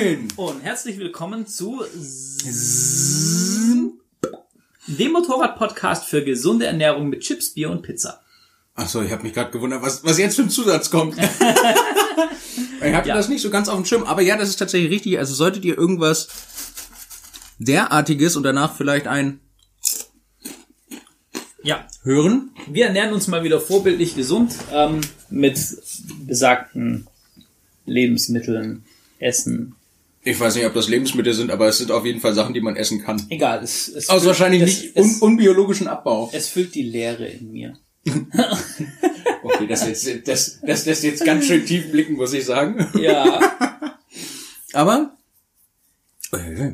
Moin! Und herzlich willkommen zu dem Motorrad-Podcast für gesunde Ernährung mit Chips, Bier und Pizza. Achso, ich habe mich gerade gewundert, was, was jetzt für ein Zusatz kommt. ich hatte Ja. das nicht so ganz auf dem Schirm, aber ja, das ist tatsächlich richtig. Also solltet ihr irgendwas derartiges und danach vielleicht ein Ja, hören. wir ernähren uns mal wieder vorbildlich gesund ähm, mit besagten Lebensmitteln, Essen. Ich weiß nicht, ob das Lebensmittel sind, aber es sind auf jeden Fall Sachen, die man essen kann. Egal, es, es, Aus wahrscheinlich es, nicht un unbiologischen Abbau. es füllt die Leere in mir. Okay, das, jetzt, das, das lässt jetzt ganz schön tief blicken, muss ich sagen. Ja, Aber, äh,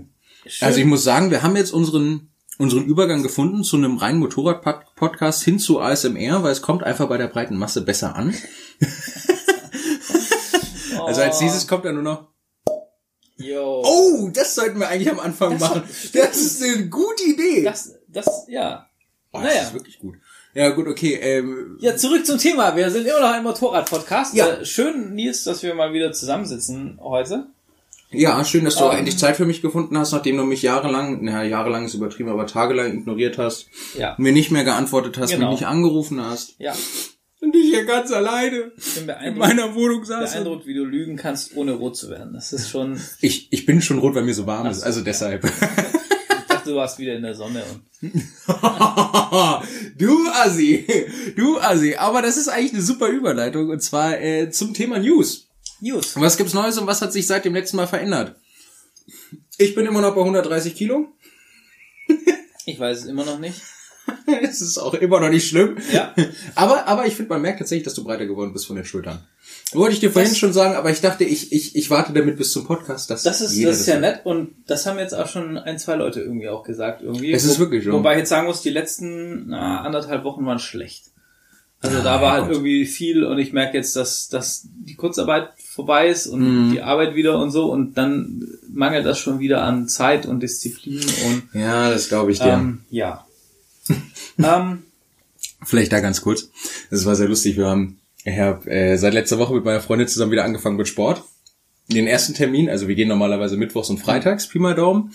also ich muss sagen, wir haben jetzt unseren, unseren Übergang gefunden zu einem reinen Motorrad-Podcast hin zu ASMR, weil es kommt einfach bei der breiten Masse besser an. Also als dieses kommt dann nur noch, Yo. oh, das sollten wir eigentlich am Anfang machen. Das ist eine gute Idee. Das, das, ja. Oh, das naja. ist wirklich gut. Ja, gut, okay. Ähm, Ja, zurück zum Thema. Wir sind immer noch ein Motorrad-Podcast. Ja. Äh, schön, Nils, dass wir mal wieder zusammensitzen heute. ja, schön, dass du Ähm. endlich Zeit für mich gefunden hast, nachdem du mich jahrelang, naja, jahrelang ist übertrieben, aber tagelang ignoriert hast, Ja. mir nicht mehr geantwortet hast, Genau. mich nicht angerufen hast. Ja, Und ich hier ganz alleine in beeindruckt, meiner Wohnung saß. beeindruckt, wie du lügen kannst, ohne rot zu werden. Das ist schon, Ich, ich bin schon rot, weil mir so warm ist, so, also deshalb. ich dachte, du warst wieder in der Sonne und du Assi, du Assi. Aber das ist eigentlich eine super Überleitung und zwar äh, zum Thema News. News. Was gibt's Neues und was hat sich seit dem letzten Mal verändert? Ich bin immer noch bei 130 Kilo. Ich weiß es immer noch nicht. Es ist auch immer noch nicht schlimm. Ja. Aber, aber ich finde, man merkt tatsächlich, dass du breiter geworden bist von den Schultern. Wollte ich dir vorhin Das- schon sagen, aber ich dachte, ich, ich, ich warte damit bis zum Podcast. Dass Das ist, das ist ja hört. nett und das haben jetzt auch schon ein, zwei Leute irgendwie auch gesagt. Irgendwie. Es ist wirklich so. Wobei ich jetzt sagen muss, die letzten na, anderthalb Wochen waren schlecht. Also da Ja, war halt Gott. irgendwie viel und ich merke jetzt, dass, dass die Kurzarbeit vorbei ist und Mhm. die Arbeit wieder und so und dann mangelt das schon wieder an Zeit und Disziplin und Ja, das glaube ich dir. ähm, ja. ähm, Vielleicht da ganz kurz. Das war sehr lustig. Wir haben, ich habe äh, seit letzter Woche mit meiner Freundin zusammen wieder angefangen mit Sport. Den ersten Termin, also wir gehen normalerweise mittwochs und freitags, Pi mal Daumen.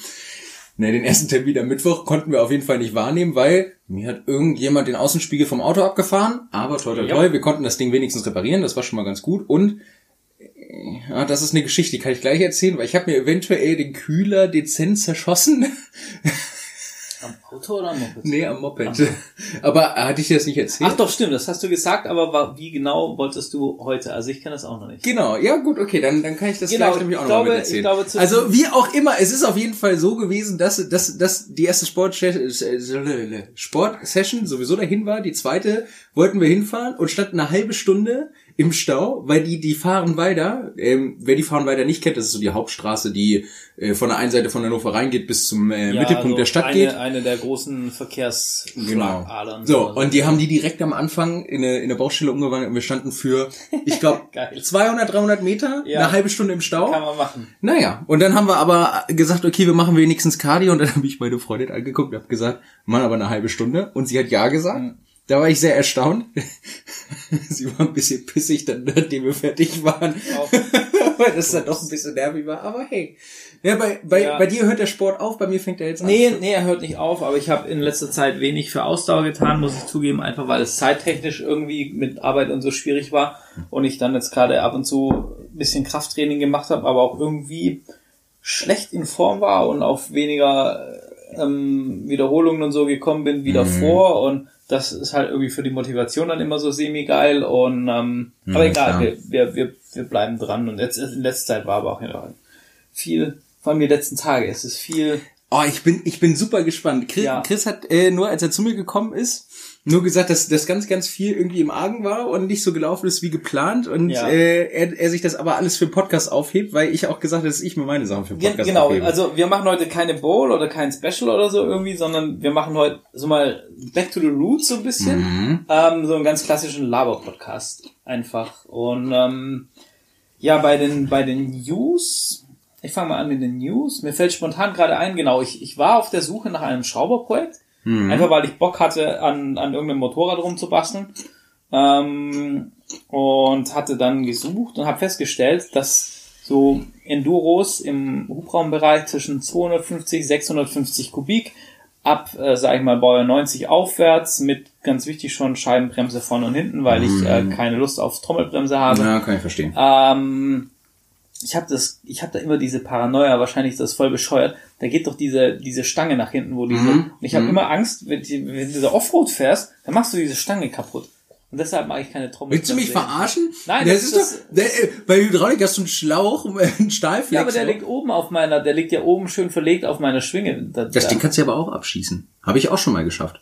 Ne, den ersten Termin am Mittwoch konnten wir auf jeden Fall nicht wahrnehmen, weil mir hat irgendjemand den Außenspiegel vom Auto abgefahren. Aber toll, toll, toll, wir konnten das Ding wenigstens reparieren, das war schon mal ganz gut. Und äh, ja, das ist eine Geschichte, die kann ich gleich erzählen, weil ich habe mir eventuell den Kühler dezent zerschossen. Auto oder am Moped? nee, am Moped. Aber äh, hatte ich dir das nicht erzählt? Ach doch, stimmt, das hast du gesagt, aber wie genau wolltest du heute? Also ich kenne das auch noch nicht. Genau, ja gut, okay, dann, dann kann ich das Genau, gleich nämlich auch noch mal erzählen. ich glaube, also wie auch immer, es ist auf jeden Fall so gewesen, dass, dass, dass die erste Sport Sportsession sowieso dahin war, die zweite wollten wir hinfahren und standen eine halbe Stunde im Stau, weil die, die fahren weiter, ähm, wer die fahren weiter nicht kennt, das ist so die Hauptstraße, die äh, von der einen Seite von Hannover reingeht bis zum äh, Ja, Mittelpunkt also der Stadt eine, geht. Eine der großen Genau. Verkehrsschlagadern. So, und die haben die direkt am Anfang in eine, in eine Baustelle umgewandelt und wir standen für, ich glaube, Geil. 200, 300 Meter, Ja. eine halbe Stunde im Stau. Kann man machen. Naja, und dann haben wir aber gesagt, okay, wir machen wenigstens Cardio und dann habe ich meine Freundin angeguckt und habe gesagt, Mann, aber eine halbe Stunde und sie hat ja gesagt. Mhm. Da war ich sehr erstaunt. sie war ein bisschen pissig, dann, nachdem wir fertig waren, weil das dann doch ein bisschen nervig war. Aber hey, ja, bei, bei, Ja. bei dir hört der Sport auf, bei mir fängt er jetzt Nee, an. nee, er hört nicht auf, aber ich habe in letzter Zeit wenig für Ausdauer getan, muss ich zugeben, einfach weil es zeittechnisch irgendwie mit Arbeit und so schwierig war und ich dann jetzt gerade ab und zu ein bisschen Krafttraining gemacht habe, aber auch irgendwie schlecht in Form war und auf weniger ähm, Wiederholungen und so gekommen bin wie davor und das ist halt irgendwie für die Motivation dann immer so semi-geil und ähm, aber Ja, egal, wir, wir, wir, wir bleiben dran und jetzt in letzter Zeit war aber auch viel, vor allem die letzten Tage, es ist viel Oh, ich bin, ich bin super gespannt. Chris, Ja. Chris hat äh, nur, als er zu mir gekommen ist, nur gesagt, dass das ganz, ganz viel irgendwie im Argen war und nicht so gelaufen ist wie geplant und Ja. äh, er, er sich das aber alles für Podcast aufhebt, weil ich auch gesagt habe, dass ich mir meine Sachen für Podcast genau, aufhebe. also wir machen heute keine Bowl oder kein Special oder so irgendwie, sondern wir machen heute so mal Back to the Roots so ein bisschen. Mhm. Ähm, so einen ganz klassischen Laber-Podcast einfach. Und ähm, ja, bei den, bei den News, ich fange mal an mit den News. Mir fällt spontan gerade ein, genau, ich, ich war auf der Suche nach einem Schrauberprojekt. Mhm. Einfach weil ich Bock hatte, an, an irgendeinem Motorrad rumzubasteln. Ähm, und hatte dann gesucht und habe festgestellt, dass so Enduros im Hubraumbereich zwischen 250, 650 Kubik ab, äh, sag ich mal, Baujahr 90 aufwärts mit ganz wichtig schon Scheibenbremse vorne und hinten, weil ich äh, keine Lust auf Trommelbremse habe. Ja, kann ich verstehen. Ähm, ich habe das, ich habe da immer diese Paranoia, wahrscheinlich ist das voll bescheuert. Da geht doch diese diese Stange nach hinten, wo diese. Mhm. Und ich habe Mhm. immer Angst, wenn, die, wenn du da Offroad fährst, dann machst du diese Stange kaputt. Und deshalb mache ich keine Trommel. Willst du mich verarschen? Nein, das das ist ist doch, der, äh, bei Hydraulik hast du einen Schlauch, einen Stahlflex. Ja, aber der liegt oben auf meiner, der liegt ja oben schön verlegt auf meiner Schwinge. Da, das da, Ding kannst du aber auch abschießen. Habe ich auch schon mal geschafft.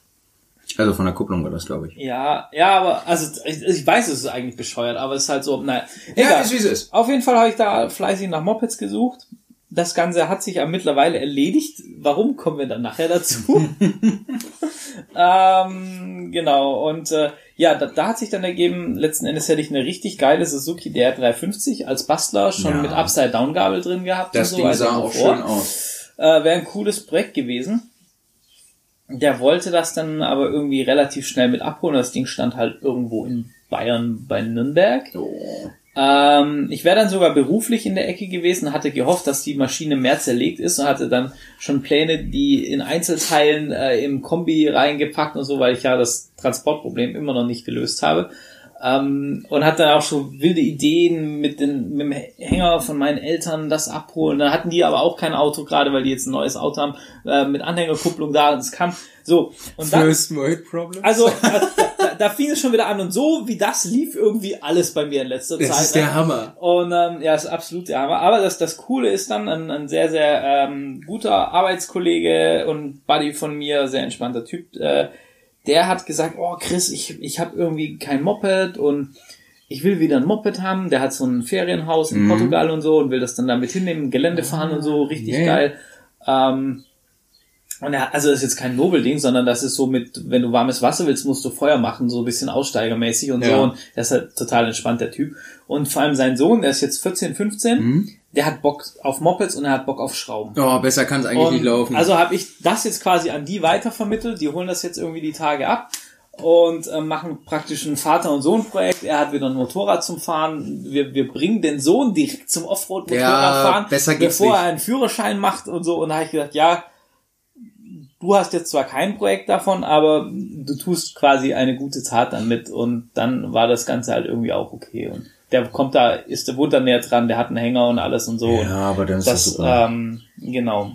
Also von der Kupplung war das, glaube ich. ja, ja, aber also ich, ich weiß, es ist eigentlich bescheuert, aber es ist halt so, naja. Ja, ist wie es ist. Auf jeden Fall habe ich da fleißig nach Mopeds gesucht. Das Ganze hat sich ja mittlerweile erledigt. Warum kommen wir dann nachher dazu? ähm, genau, und äh, ja, da, da hat sich dann ergeben, letzten Endes hätte ich eine richtig geile Suzuki DR350 als Bastler schon Ja. mit Upside-Down-Gabel drin gehabt. Das und so Ding sah auch fort. schön aus. Äh, Wäre ein cooles Projekt gewesen. Der wollte das dann aber irgendwie relativ schnell mit abholen. Das Ding stand halt irgendwo in Bayern bei Nürnberg. Ähm, ich wäre dann sogar beruflich in der Ecke gewesen, hatte gehofft, dass die Maschine mehr zerlegt ist und hatte dann schon Pläne, die in Einzelteilen äh, im Kombi reingepackt und so, weil ich ja das Transportproblem immer noch nicht gelöst habe. Ähm, und hatte dann auch schon wilde Ideen mit, den, mit dem Hänger von meinen Eltern das abholen. Da hatten die aber auch kein Auto, gerade weil die jetzt ein neues Auto haben, äh, mit Anhängerkupplung da und es kam so. Und dann, First World Problem. also da, da, da fing es schon wieder an und so wie das lief irgendwie alles bei mir in letzter das Zeit. ist der ne? Hammer. Und ähm, ja, ist absolut der Hammer. Aber das, das Coole ist dann, ein, ein sehr, sehr ähm, guter Arbeitskollege und Buddy von mir, sehr entspannter Typ, äh, der hat gesagt, oh Chris, ich, ich habe irgendwie kein Moped und ich will wieder ein Moped haben. Der hat so ein Ferienhaus in Mhm. Portugal und so und will das dann damit hinnehmen, Gelände fahren und so, richtig ja. geil. Ähm, und er, also das ist jetzt kein Nobelding, sondern das ist so mit, wenn du warmes Wasser willst, musst du Feuer machen, so ein bisschen aussteigermäßig und Ja. so. Und der ist halt total entspannt, der Typ. Und vor allem sein Sohn, der ist jetzt 14, 15, Mhm. Der hat Bock auf Mopeds und er hat Bock auf Schrauben. Oh, besser kann es eigentlich Und nicht laufen. Also habe ich das jetzt quasi an die weitervermittelt. Die holen das jetzt irgendwie die Tage ab und äh, machen praktisch ein Vater- und Sohn-Projekt. Er hat wieder ein Motorrad zum Fahren. Wir, wir bringen den Sohn direkt zum Offroad-Motorrad Ja, besser geht's bevor nicht. er einen Führerschein macht und so. Und da habe ich gesagt, ja, du hast jetzt zwar kein Projekt davon, aber du tust quasi eine gute Tat damit. Und dann war das Ganze halt irgendwie auch okay. Und der kommt da, ist der wohnt da näher dran, der hat einen Hänger und alles und so. ja, aber dann ist das, Das, super. ähm, genau.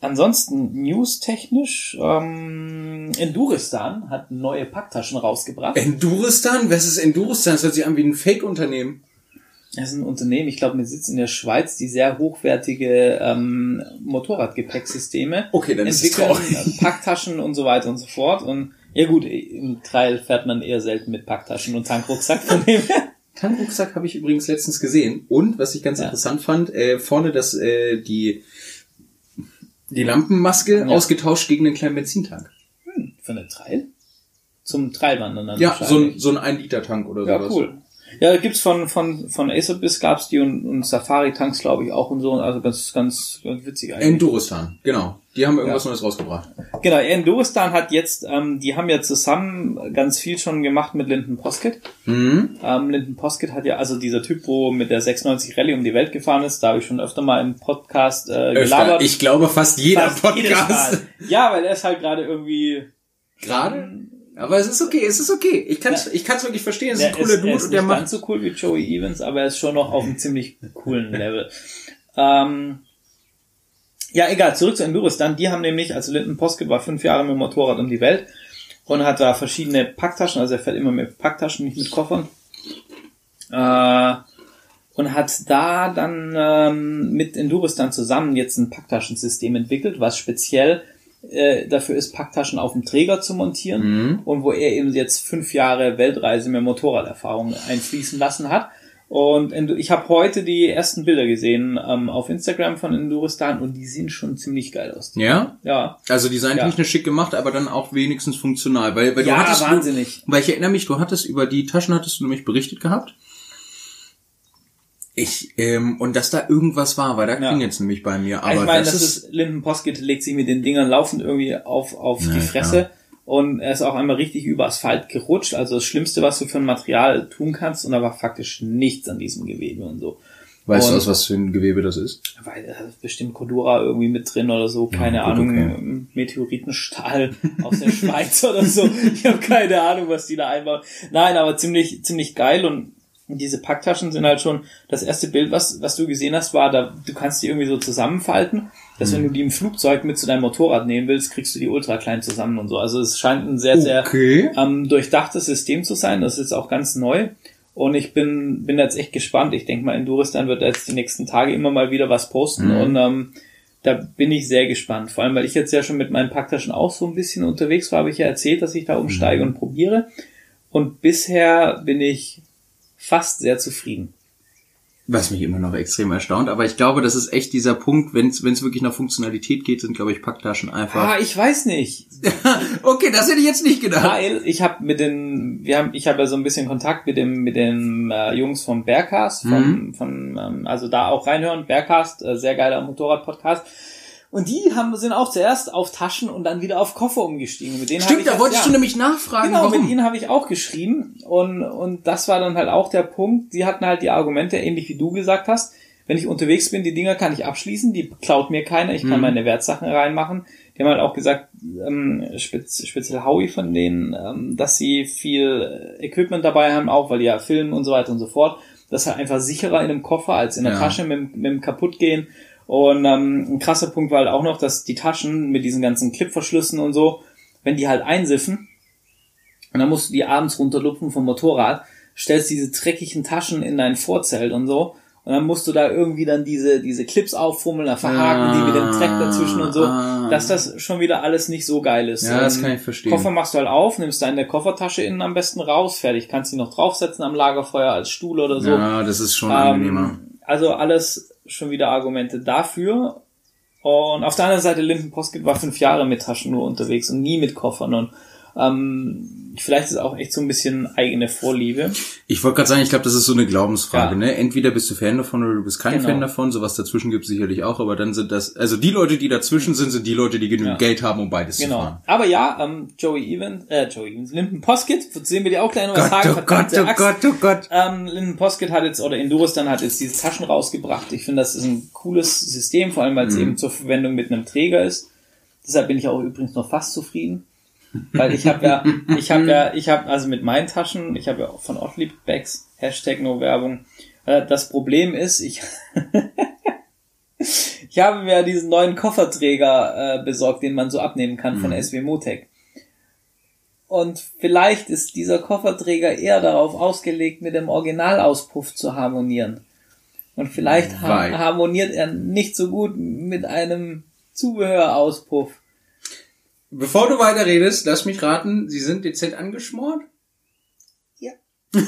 Ansonsten news-technisch, ähm, Enduristan hat neue Packtaschen rausgebracht. Enduristan? Was ist Enduristan? Das hört sich an wie ein Fake-Unternehmen. Das ist ein Unternehmen, ich glaube, mit Sitz in der Schweiz, die sehr hochwertige ähm, Motorradgepäcksysteme Okay, dann ist es entwickeln, traurig. Packtaschen und so weiter und so fort. Und ja gut, im Trail fährt man eher selten mit Packtaschen und Tankrucksack von dem her. Tankrucksack habe ich übrigens letztens gesehen. Und, was ich ganz Ja. interessant fand, äh, vorne das, äh, die, die Lampenmaske Ja. ausgetauscht gegen einen kleinen Benzintank. Für eine Trail? Zum Trailwandern dann Ja, so ein, so ein 1-Liter-Tank oder Ja, sowas. cool. Ja, gibt's von, von, von Acerbiss gab's die und, und Safari-Tanks, glaube ich, auch und so. Also ganz, ganz, ganz witzig eigentlich. Enduristan, genau. Die haben irgendwas Ja. Neues rausgebracht. genau, Enduristan hat jetzt, ähm, die haben ja zusammen ganz viel schon gemacht mit Linden Posket. Mhm. Ähm, Linden Posket hat ja, also dieser Typ, wo mit der 690 Rallye um die Welt gefahren ist, da habe ich schon öfter mal im Podcast äh, Öfter. gelabert. Ich glaube fast jeder Fast Podcast. Ja, weil er ist halt gerade irgendwie Gerade? Aber es ist okay, es ist okay. Ich kann es ich kann's wirklich verstehen. Es ist ein cooler ist, er Dude ist und der nicht macht ganz so cool wie Joey Evans, aber er ist schon noch auf einem ziemlich coolen Level. Ähm, ja, egal, zurück zu Enduros dann. Die haben nämlich, also Linden Posket war fünf Jahre mit dem Motorrad um die Welt und hat da verschiedene Packtaschen, also er fährt immer mit Packtaschen, nicht mit Koffern. Äh, und hat da dann ähm, mit Endurus dann zusammen jetzt ein Packtaschensystem entwickelt, was speziell äh, dafür ist, Packtaschen auf dem Träger zu montieren Mhm. und wo er eben jetzt fünf Jahre Weltreise mit Motorraderfahrung einfließen lassen hat. Und ich habe heute die ersten Bilder gesehen ähm, auf Instagram von Enduristan und die sehen schon ziemlich geil aus. Ja? Ja, Also designtechnisch schick gemacht, aber dann auch wenigstens funktional. Weil, weil du ja hattest wahnsinnig. Weil ich erinnere mich, du hattest über die Taschen hattest du nämlich berichtet gehabt. Ich, ähm, und dass da irgendwas war, weil da Ja. klingelt's nämlich bei mir. Aber ich meine, das, das ist, Linden Poskett legt sich mit den Dingern laufend irgendwie auf, auf Ja, die Fresse. Und er ist auch einmal richtig über Asphalt gerutscht. Also das Schlimmste, was du für ein Material tun kannst. Und da war faktisch nichts an diesem Gewebe und so. Weißt du, Und- aus was für ein Gewebe das ist? weil da ist bestimmt Cordura irgendwie mit drin oder so, keine gut, Ahnung, okay. Meteoritenstahl aus der Schweiz oder so. Ich habe keine Ahnung, was die da einbauen. Nein, aber ziemlich, ziemlich geil und diese Packtaschen sind halt schon, das erste Bild, was, was du gesehen hast, war, da, du kannst die irgendwie so zusammenfalten, dass Mhm. wenn du die im Flugzeug mit zu deinem Motorrad nehmen willst, kriegst du die ultra klein zusammen und so. Also es scheint ein sehr, sehr Okay. ähm, durchdachtes System zu sein. Das ist auch ganz neu. Und ich bin, bin jetzt echt gespannt. Ich denke mal, Enduristan wird jetzt die nächsten Tage immer mal wieder was posten. Mhm. Und ähm, da bin ich sehr gespannt. Vor allem, weil ich jetzt ja schon mit meinen Packtaschen auch so ein bisschen unterwegs war, habe ich ja erzählt, dass ich da umsteige Mhm. und probiere. Und bisher bin ich fast sehr zufrieden. Was mich immer noch extrem erstaunt, aber ich glaube, das ist echt dieser Punkt, wenn es wirklich nach Funktionalität geht, sind, glaube ich, Packtaschen einfach. Ah, ich weiß nicht. okay, das hätte ich jetzt nicht gedacht. Weil ich habe mit den, wir haben, ich habe ja so ein bisschen Kontakt mit dem, mit den äh, Jungs vom Bearcast, vom, von, ähm, also da auch reinhören, Bearcast, äh, sehr geiler Motorrad-Podcast. Und die haben, sind auch zuerst auf Taschen und dann wieder auf Koffer umgestiegen. Mit denen Stimmt, ich da jetzt- wolltest ja. du nämlich nachfragen, Genau, warum. mit ihnen habe ich auch geschrieben und, und das war dann halt auch der Punkt. Die hatten halt die Argumente, ähnlich wie du gesagt hast. Wenn ich unterwegs bin, die Dinger kann ich abschließen, die klaut mir keiner, ich kann Mhm. meine Wertsachen reinmachen. Die haben halt auch gesagt, ähm, spez, speziell Howie von denen, ähm, dass sie viel Equipment dabei haben, auch weil die ja filmen und so weiter und so fort. Das ist halt einfach sicherer in einem Koffer als in der Ja. Tasche mit, dem- mit dem kaputtgehen. Und ähm, ein krasser Punkt war halt auch noch, dass die Taschen mit diesen ganzen Clipverschlüssen und so, wenn die halt einsiffen, und dann musst du die abends runterlupfen vom Motorrad, stellst diese dreckigen Taschen in dein Vorzelt und so. Und dann musst du da irgendwie dann diese, diese Clips auffummeln, dann verhaken die mit dem Dreck dazwischen und so, Ah. dass das schon wieder alles nicht so geil ist. Ja, das Ähm, kann ich verstehen. Koffer machst du halt auf, nimmst deine Koffertasche innen am besten raus, fertig. Kannst die noch draufsetzen am Lagerfeuer als Stuhl oder so. Ja, das ist schon angenehmer. Ähm, also alles schon wieder Argumente dafür. Und auf der anderen Seite, Linden Poskett war fünf Jahre mit Taschen nur unterwegs und nie mit Koffern. Und ähm, vielleicht ist es auch echt so ein bisschen eigene Vorliebe. Ich wollte gerade sagen, ich glaube, das ist so eine Glaubensfrage, Ja. ne? Entweder bist du Fan davon oder du bist kein Genau. Fan davon. Sowas dazwischen gibt es sicherlich auch, aber dann sind das, also die Leute, die dazwischen sind, sind die Leute, die genügend Ja. Geld haben, um beides zu Genau. fahren. Aber ja, ähm, Joey Evans, äh, Joey Evans, Linden Poskett, sehen wir dir auch gleich noch was sagen. oh Gott, oh Axt. Gott, oh Gott. Ähm, Linden Poskett hat jetzt, oder Enduristan hat jetzt diese Taschen rausgebracht. Ich finde, das ist ein cooles System, vor allem, weil es eben zur Verwendung mit einem Träger ist. Deshalb bin ich auch übrigens noch fast zufrieden. Weil ich habe ja, ich habe ja, ich habe also mit meinen Taschen, ich habe ja auch von Ottlieb Bags, Hashtag No Werbung. Äh, Das Problem ist, ich, ich habe mir diesen neuen Kofferträger äh, besorgt, den man so abnehmen kann von SW Motec. Und vielleicht ist dieser Kofferträger eher darauf ausgelegt, mit dem Originalauspuff zu harmonieren. Und vielleicht ha harmoniert er nicht so gut mit einem Zubehörauspuff. Bevor du weiterredest, lass mich raten, sie sind dezent angeschmort? Ja.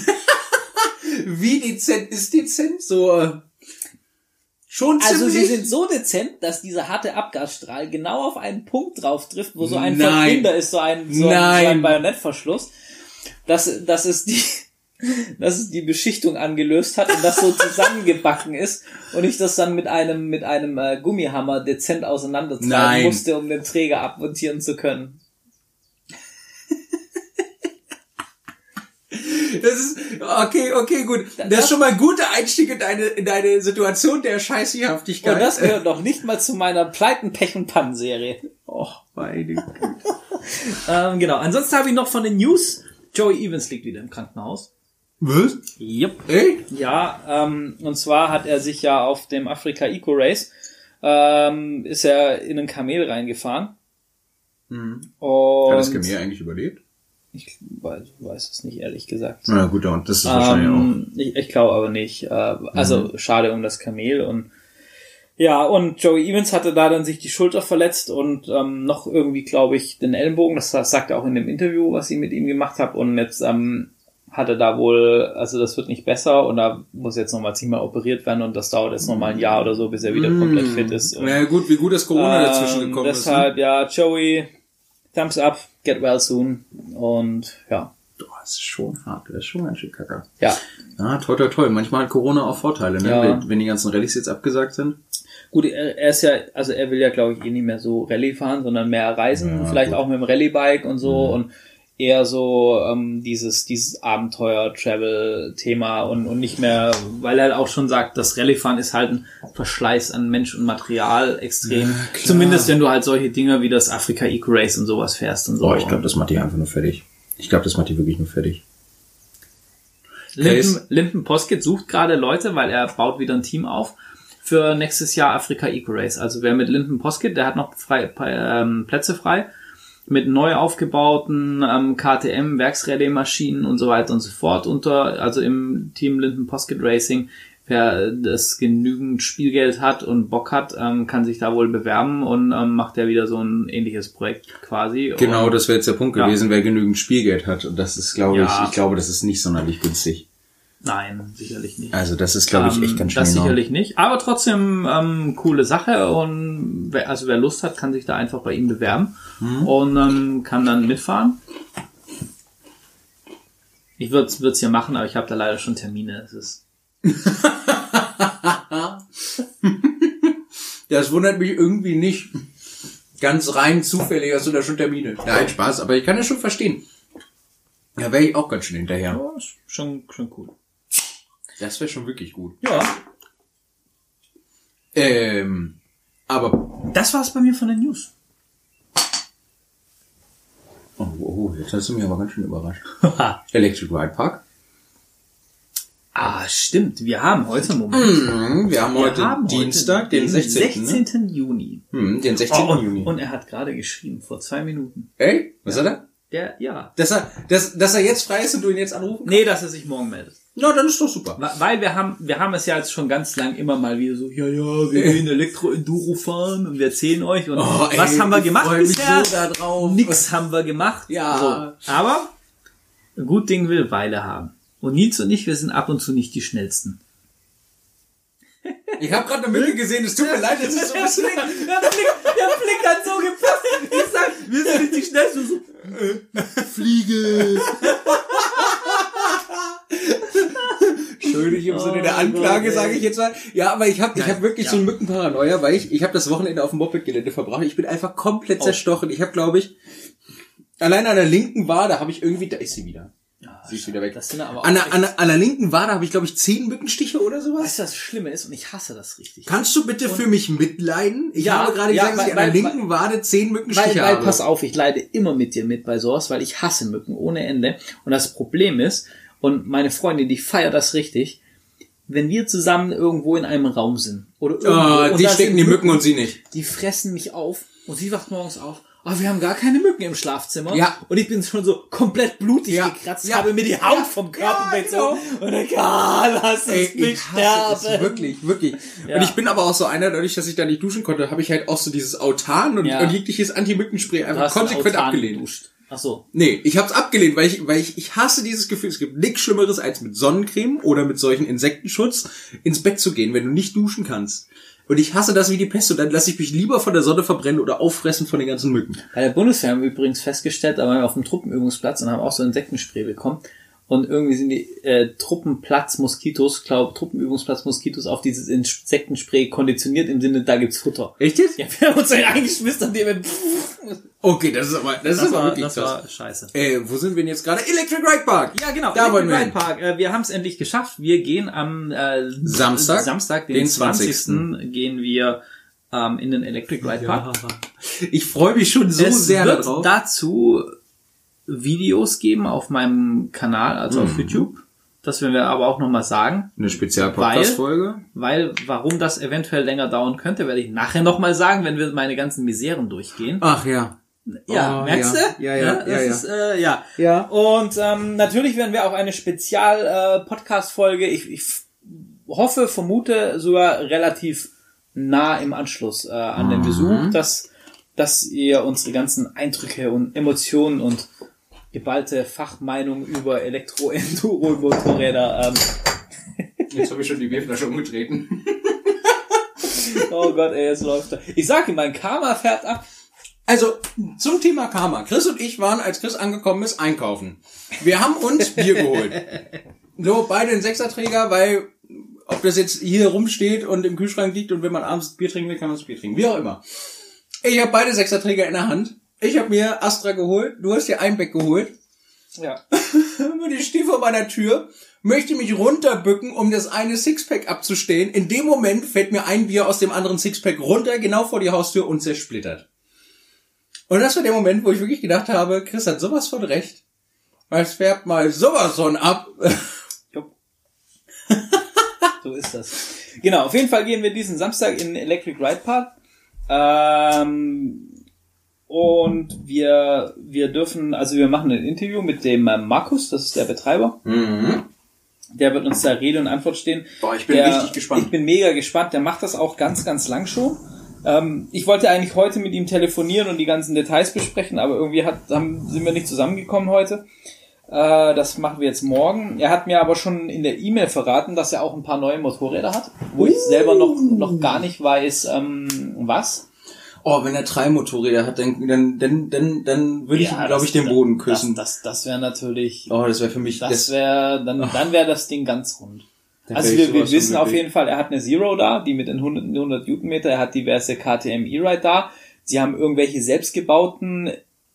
Wie dezent ist dezent? So, äh, schon Also sie ziemlich? sind so dezent, dass dieser harte Abgasstrahl genau auf einen Punkt drauf trifft, wo so ein Nein. Verbinder ist, so ein, so ein, so ein Bajonettverschluss, dass, dass es die, dass es die Beschichtung angelöst hat und das so zusammengebacken ist und ich das dann mit einem, mit einem äh, Gummihammer dezent auseinandertreiben Nein. musste, um den Träger abmontieren zu können. Das ist, okay, okay, gut. Das, ist schon mal ein guter Einstieg in deine, in deine Situation der Scheißhaftigkeit. Und das gehört noch nicht mal zu meiner Pleiten, Pech und Pannen-Serie. Och, meine Güte. Ähm, genau. Ansonsten habe ich noch von den News. Joey Evans liegt wieder im Krankenhaus. Was? Yep. Ey? Ja, ähm, und zwar hat er sich ja auf dem Afrika Eco Race ähm, ist er in ein Kamel reingefahren. Mhm. Und Hat das Kamel eigentlich überlebt? Ich weiß, weiß es nicht, ehrlich gesagt. Na gut, und das ist wahrscheinlich auch. Ähm, ich ich glaube aber nicht. Äh, also schade um das Kamel und ja, und Joey Evans hatte da dann sich die Schulter verletzt und ähm, noch irgendwie, glaube ich, den Ellenbogen. Das sagt er auch in dem Interview, was ich mit ihm gemacht habe. Und jetzt ähm, hat er da wohl, also das wird nicht besser und da muss jetzt nochmal zehnmal operiert werden und das dauert jetzt nochmal ein Jahr oder so, bis er wieder komplett fit ist. Na gut, wie gut, dass Corona dazwischen ähm, gekommen ist. deshalb, Ne? ja, Joey, thumbs up, get well soon. Und ja, das ist schon hart, das ist schon ein Stück Kacker. ja, Ja, toll, toll, toll. Manchmal hat Corona auch Vorteile, ne? Ja. Wenn, die ganzen Rallyes jetzt abgesagt sind. Gut, er, er ist ja, also er will ja, glaube ich, eh nicht mehr so Rallye fahren, sondern mehr reisen, Ja, vielleicht gut. Mhm. auch mit dem Rallye-Bike und so. Und eher so ähm, dieses dieses Abenteuer-Travel-Thema und, und nicht mehr, weil er auch schon sagt, das Rallye-Fahren ist halt ein Verschleiß an Mensch und Material extrem. Ja. Zumindest wenn du halt solche Dinge wie das Afrika Eco Race und sowas fährst und so. Boah, ich glaube, das macht die einfach nur fertig. Ich glaube, das macht die wirklich nur fertig. Linden, Case. Linden Poskett sucht gerade Leute, weil er baut wieder ein Team auf für nächstes Jahr Afrika Eco Race. Also wer mit Linden Poskett, der hat noch frei, ähm, Plätze frei mit neu aufgebauten ähm, KTM Werksrallye-Maschinen und so weiter und so fort unter, also im Team Linden Poskett Racing. Wer das genügend Spielgeld hat und Bock hat, ähm, kann sich da wohl bewerben und ähm, macht ja wieder so ein ähnliches Projekt quasi. Genau, und, das wäre jetzt der Punkt Ja. gewesen, wer genügend Spielgeld hat. Und das ist, glaube Ja. ich, ich glaube, das ist nicht sonderlich günstig. Nein, sicherlich nicht. Also das ist, glaube ich, echt Ähm, ganz schön Das enorm. sicherlich nicht. Aber trotzdem ähm, coole Sache und wer, also wer Lust hat, kann sich da einfach bei ihm bewerben Mhm. und ähm, kann dann mitfahren. Ich würde es ja machen, aber ich habe da leider schon Termine. Es ist Das wundert mich irgendwie nicht. Ganz rein zufällig hast du da schon Termine. Nein, Spaß, aber ich kann das schon verstehen. Da wäre ich auch ganz schön hinterher. ja, ist schon, schon cool. Das wäre schon wirklich gut. Ja, Ähm, aber das war's bei mir von den News. oh, oh, jetzt hast du mich aber ganz schön überrascht. Electric Ride Park. ah, stimmt. Wir haben heute Moment. Mhm, wir haben Wir heute haben Dienstag, heute den 16. Ne? 16. Juni. Hm, den 16. Oh, und, Juni. und er hat gerade geschrieben, vor zwei Minuten. Ey, was hat er? Der, ja. Dass er, dass, dass er jetzt frei ist und du ihn jetzt anrufen? Nee, dass er sich morgen meldet. Na, dann ist doch super. Weil wir haben, wir haben es ja jetzt schon ganz lang immer mal wieder so, ja, ja, wir gehen Elektro-Enduro fahren und wir erzählen euch und Oh, ey, was haben wir gemacht bisher? so. Nix haben wir gemacht. Ja. So. Aber ein gut Ding will Weile haben. Und Nils und ich, wir sind ab und zu nicht die schnellsten. Ich habe gerade eine Mücke gesehen, es tut mir leid, es ist so ein bisschen... der, Blick, der Blick hat so gepasst. Ich sag, wir sind nicht die schnellsten. So, Fliege. Schuldig im Sinne der Oh Anklage, Gott, sage ich jetzt mal. Ja, aber ich habe ich hab wirklich ja. so einen Mückenparanoia, weil ich, ich habe das Wochenende auf dem Mopedgelände verbracht. Ich bin einfach komplett Oh. zerstochen. Ich habe, glaube ich, allein an der linken Wade habe ich irgendwie, da ist sie wieder. Sie ist wieder weg. Das sind aber auch An der, an, der, an der linken Wade habe ich, glaube ich, zehn Mückenstiche oder sowas. Weißt du, was das Schlimme ist? Und ich hasse das richtig. Kannst du bitte für mich mitleiden? Ich Ja, habe gerade ja, gesagt, dass ich weil- an der weil- linken Wade zehn Mückenstiche Weil, weil, habe. pass auf, ich leide immer mit dir mit bei sowas, weil ich hasse Mücken ohne Ende. Und das Problem ist, und meine Freundin, die feiert das richtig, wenn wir zusammen irgendwo in einem Raum sind oder irgendwo, Ah, und die da stecken die Mücken und sie nicht. die fressen mich auf und sie wacht morgens auf. Oh, wir haben gar keine Mücken im Schlafzimmer. Ja. Und ich bin schon so komplett blutig Ja. gekratzt, Ja. habe mir die Haut Ja. vom Ja, Körper genau. gezogen und denke, ah, lass Ey, mich ich hasse sterben. es wirklich, wirklich. Ja. Und ich bin aber auch so einer, dadurch, dass ich da nicht duschen konnte, habe ich halt auch so dieses Autan und, Ja. und jegliches Anti-Mückenspray einfach konsequent abgelehnt. geduscht. Ach so. Nee, ich hab's abgelehnt, weil ich, weil ich, ich hasse dieses Gefühl. Es gibt nichts Schlimmeres, als mit Sonnencreme oder mit solchen Insektenschutz ins Bett zu gehen, wenn du nicht duschen kannst. Und ich hasse das wie die Pest und dann lasse ich mich lieber von der Sonne verbrennen oder auffressen von den ganzen Mücken. Bei der Bundeswehr haben wir übrigens festgestellt, da waren wir auf dem Truppenübungsplatz und haben auch so Insektenspray bekommen. Und irgendwie sind die äh, Truppenplatz-Moskitos, glaube Truppenübungsplatz-Moskitos auf dieses Insektenspray konditioniert im Sinne, da gibt's Futter. Echt jetzt? Ja, wir haben uns dann eingeschmissen, indem wir... Okay, das ist aber, das, ist Das aber war, wirklich das krass. war scheiße. Äh, wo sind wir denn jetzt gerade? Electric Ride Park! Ja, genau. Da wollen wir Electric Ride Park. Äh, wir haben es endlich geschafft. Wir gehen am äh, Samstag, Samstag, den, den 20. 20.. gehen wir ähm, in den Electric Ride Park. Ich freue mich schon so es sehr wird darauf. dazu Videos geben auf meinem Kanal, also Mhm. auf YouTube. Das werden wir aber auch nochmal sagen, Eine Spezial-Podcast-Folge. weil warum das eventuell länger dauern könnte, werde ich nachher nochmal sagen, wenn wir meine ganzen Miseren durchgehen. Ach ja. Ja, Oh, merkst ja. du? Ja, ja, das ja, ja. Ist, äh, ja. Ja. Und ähm, natürlich werden wir auch eine Spezial-Podcast-Folge, ich, ich hoffe, vermute sogar relativ nah im Anschluss äh, an den Mhm. Besuch, dass, dass ihr unsere ganzen Eindrücke und Emotionen und geballte Fachmeinung über Elektro-Enduro-Motorräder. Ähm, Jetzt habe ich schon die Bierflasche umgetreten. oh Gott, ey, es läuft. da. Ich sag ihm, mein Karma fährt ab. Also, zum Thema Karma. Chris und ich waren, als Chris angekommen ist, einkaufen. Wir haben uns Bier geholt. So, beide in Sechserträger, weil, ob das jetzt hier rumsteht und im Kühlschrank liegt und wenn man abends Bier trinken will, kann man das Bier trinken. Wie auch immer. Ich habe beide Sechserträger in der Hand. Ich habe mir Astra geholt. Du hast dir Einbeck geholt. Ja. Und ich stehe vor meiner Tür, möchte mich runterbücken, um das eine Sixpack abzustehen. In dem Moment fällt mir ein Bier aus dem anderen Sixpack runter, genau vor die Haustür und zersplittert. Und das war der Moment, wo ich wirklich gedacht habe, Chris hat sowas von recht. Es färbt mal sowas von ab. So ist das. Genau, auf jeden Fall gehen wir diesen Samstag in Electric Ride Park. Ähm, und wir, wir dürfen, also wir machen ein Interview mit dem äh, Markus, das ist der Betreiber. Der wird uns da Rede und Antwort stehen. Boah, ich bin der, richtig gespannt. Ich bin mega gespannt. Der macht das auch ganz, ganz lang schon. Ähm, ich wollte eigentlich heute mit ihm telefonieren und die ganzen Details besprechen, aber irgendwie hat, haben, sind wir nicht zusammengekommen heute. Äh, das machen wir jetzt morgen. Er hat mir aber schon in der E-Mail verraten, dass er auch ein paar neue Motorräder hat, wo ich selber noch, noch gar nicht weiß, ähm, was. Oh, wenn er drei Motorräder hat, dann, dann, dann, dann, dann würde ich, Ja, glaube das- ich, den Boden küssen. Das, das, das wäre natürlich, oh, das wäre für mich das wäre, dann, dann wäre das Ding ganz rund. Da Also ich wir, wir wissen auf jeden Fall, er hat eine Zero da, die mit den 100, 100 Newtonmeter, er hat diverse KTM E-Ride da. Sie haben irgendwelche selbstgebauten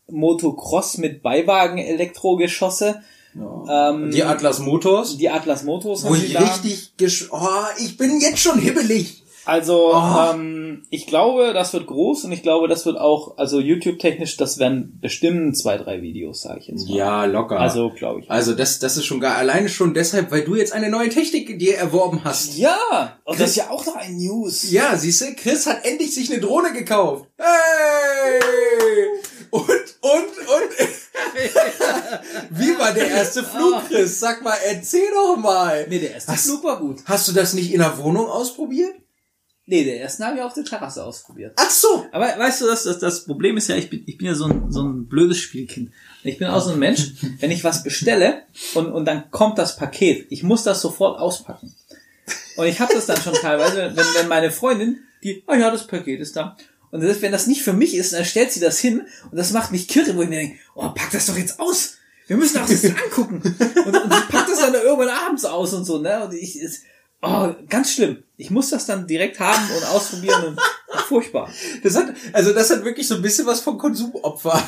Motocross mit Beiwagen Elektrogeschosse. Ja. Ähm, die Atlas Motors, die Atlas Motors haben sie ich da. richtig gesch oh, ich bin jetzt schon hibbelig. Also Oh. ähm, ich glaube, das wird groß und ich glaube, das wird auch, also YouTube-technisch, das werden bestimmt zwei, drei Videos, sage ich jetzt mal. Ja, locker. Also glaube ich. Also das, das ist schon gar alleine schon deshalb, weil du jetzt eine neue Technik dir erworben hast. Ja, und das ist ja auch noch ein News. Ja, siehst du, Chris hat endlich sich eine Drohne gekauft. Hey! Und, und, und. Wie war der erste Flug, Chris? Sag mal, erzähl doch mal. Nee, der erste Hast- Flug war gut. Hast du das nicht in der Wohnung ausprobiert? Nee, der erste habe ich auf der Terrasse ausprobiert. Ach so. Aber weißt du, das, das, das Problem ist ja, ich bin, ich bin ja so ein, so ein blödes Spielkind. Ich bin auch so ein Mensch, wenn ich was bestelle und, und dann kommt das Paket, ich muss das sofort auspacken. Und ich habe das dann schon teilweise, wenn, wenn meine Freundin, die, ah ja, das Paket ist da. Und das, wenn das nicht für mich ist, dann stellt sie das hin und das macht mich kirre, wo ich mir denke, oh, pack das doch jetzt aus. Wir müssen auch das angucken. Und, und sie packt das dann irgendwann abends aus und so, ne? Und ich, ist, oh, ganz schlimm. Ich muss das dann direkt haben und ausprobieren und furchtbar. Das hat, also das hat wirklich so ein bisschen was von Konsumopfer.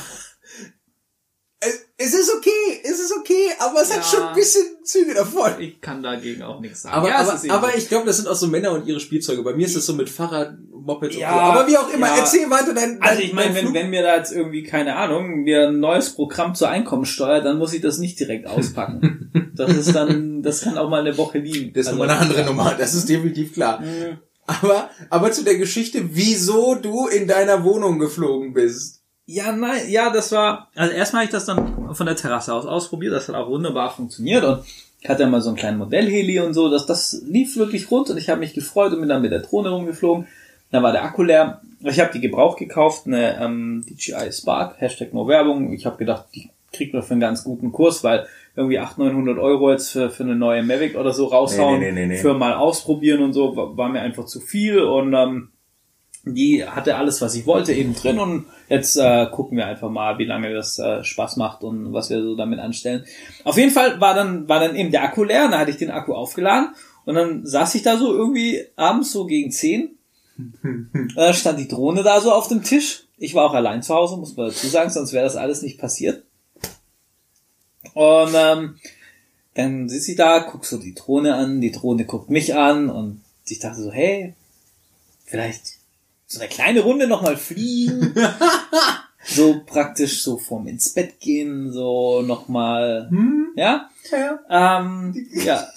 Es- ist okay, es ist okay, aber es hat Ja. schon ein bisschen Züge davon. Ich kann dagegen auch nichts sagen. Aber, Ja, aber, aber ich glaube, das sind auch so Männer und ihre Spielzeuge. Bei mir ist das so mit Fahrrad, Mopeds Ja, und so. Aber wie auch immer, ja. erzähl weiter dein, dein also ich meine, wenn, wenn mir da jetzt irgendwie, keine Ahnung, mir ein neues Programm zur Einkommensteuer, dann muss ich das nicht direkt auspacken. das ist dann, das kann auch mal eine Woche liegen. Das ist Also, nochmal eine andere Nummer, das ist definitiv klar. Aber, aber zu der Geschichte, wieso du in deiner Wohnung geflogen bist. Ja, nein, ja, das war, also erstmal habe ich das dann von der Terrasse aus ausprobiert, das hat auch wunderbar funktioniert und ich hatte mal so einen kleinen Modellheli und so, das, das lief wirklich rund und ich habe mich gefreut und bin dann mit der Drohne rumgeflogen. Dann war der Akku leer. Ich habe die Gebrauch gekauft, eine ähm, DJI Spark, Hashtag No Werbung. Ich habe gedacht, die kriegt man für einen ganz guten Kurs, weil irgendwie 800, 900 Euro jetzt für, für eine neue Mavic oder so raushauen, Nee, nee, nee, nee. für mal ausprobieren und so, war, war mir einfach zu viel und ähm, die hatte alles, was ich wollte, eben drin und jetzt äh, gucken wir einfach mal, wie lange das äh, Spaß macht und was wir so damit anstellen. Auf jeden Fall war dann war dann eben der Akku leer, da hatte ich den Akku aufgeladen und dann saß ich da so irgendwie abends so gegen 10. Da stand die Drohne da so auf dem Tisch. Ich war auch allein zu Hause, muss man dazu sagen, sonst wäre das alles nicht passiert. Und ähm, dann sitze ich da, guck so die Drohne an, die Drohne guckt mich an und ich dachte so, hey, vielleicht so eine kleine Runde nochmal fliegen. so praktisch so vorm ins Bett gehen, so nochmal, Hm? ja? Ja. Ähm, ja.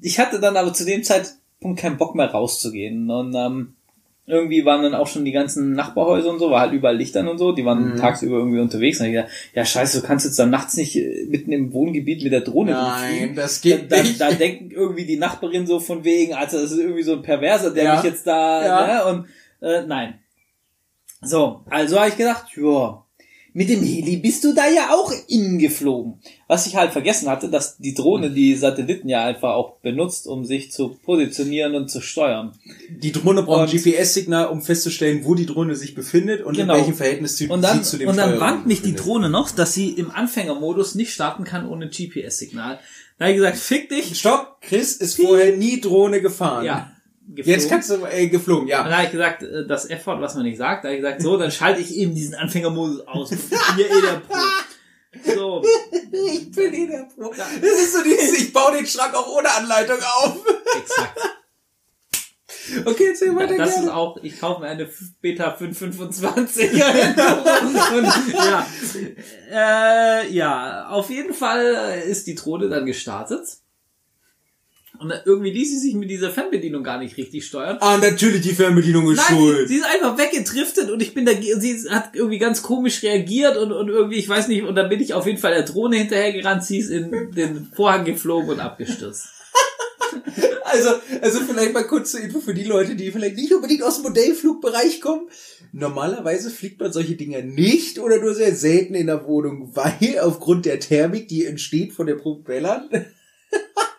ich hatte dann aber zu dem Zeitpunkt keinen Bock mehr rauszugehen und ähm, irgendwie waren dann auch schon die ganzen Nachbarhäuser und so, war halt überall Licht an und so, die waren Mhm. tagsüber irgendwie unterwegs. Und ich gedacht, ja scheiße, du kannst jetzt dann nachts nicht äh, mitten im Wohngebiet mit der Drohne Nein, rumfliegen. das Da, geht da, nicht. da denken irgendwie die Nachbarin so von wegen, also das ist irgendwie so ein Perverser, der Ja. mich jetzt da, Ja. ne, und äh, nein. So, also habe ich gedacht, ja, mit dem Heli bist du da ja auch innen geflogen. Was ich halt vergessen hatte, dass die Drohne die Satelliten ja einfach auch benutzt, um sich zu positionieren und zu steuern. Die Drohne braucht ein GPS-Signal, um festzustellen, wo die Drohne sich befindet und Genau. in welchem Verhältnis sie, Und dann, sie zu dem und dann warnt mich die. Drohne noch, dass sie im Anfängermodus nicht starten kann ohne GPS-Signal. Da habe ich gesagt, fick dich. Stopp! Chris ist vorher nie Drohne gefahren. Ja, geflogen. Jetzt kannst du äh, geflogen, Und ja. dann habe ich gesagt, äh, das F-Wort, was man nicht sagt, da habe ich gesagt, so, dann schalte ich eben diesen Anfängermodus aus. Ich bin hier eh der Pro. So, Ich bin eh der Pro. Das ist so dieses, ich baue den Schrank auch ohne Anleitung auf. exakt. Okay, erzähl weiter Das ist gerne. auch, ich kaufe mir eine Beta 525. Und, ja. Äh, ja, auf jeden Fall ist die Drohne dann gestartet. Und irgendwie ließ sie sich mit dieser Fernbedienung gar nicht richtig steuern. Ah, natürlich die Fernbedienung ist Nein, sie, schuld. sie ist einfach weggedriftet und ich bin da, sie hat irgendwie ganz komisch reagiert und, und irgendwie, ich weiß nicht, und dann bin ich auf jeden Fall der Drohne hinterhergerannt, sie ist in den Vorhang geflogen und abgestürzt. Also, also vielleicht mal kurz zur Info für die Leute, die vielleicht nicht unbedingt aus dem Modellflugbereich kommen. Normalerweise fliegt man solche Dinger nicht oder nur sehr selten in der Wohnung, weil aufgrund der Thermik, die entsteht von der Propellern,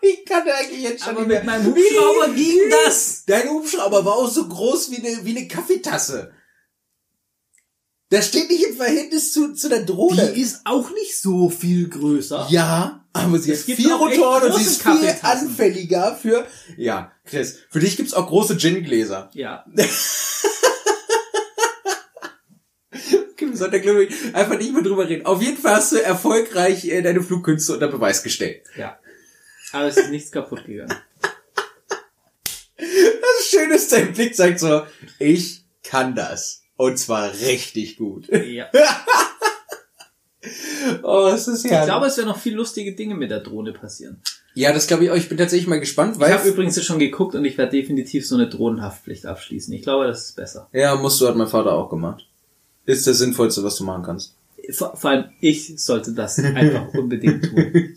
ich kann eigentlich jetzt schon Aber mit meinem Hubschrauber ging das. Dein Hubschrauber war auch so groß wie eine, wie eine Kaffeetasse. Das steht nicht im Verhältnis zu, zu der Drohne. Die ist auch nicht so viel größer. Ja, aber sie Es hat vier Rotoren und sie ist viel anfälliger für, ja, Chris, für dich gibt's auch große Gin-Gläser. Ja. Okay, wir sollten da, glaube ich, einfach nicht mehr drüber reden. Auf jeden Fall hast du erfolgreich äh, deine Flugkünste unter Beweis gestellt. Ja. Aber es ist nichts kaputt gegangen. Das Schöne ist, dein Blick sagt so, ich kann das. Und zwar richtig gut. Ja. Oh, es ist Ich ja. glaube, es werden noch viel lustige Dinge mit der Drohne passieren. Ja, das glaube ich auch. Ich bin tatsächlich mal gespannt, Ich weil. habe übrigens schon geguckt und ich werde definitiv so eine Drohnenhaftpflicht abschließen. Ich glaube, das ist besser. ja, musst du, hat mein Vater auch gemacht. Ist das Sinnvollste, was du machen kannst. Vor, vor allem ich sollte das einfach unbedingt tun.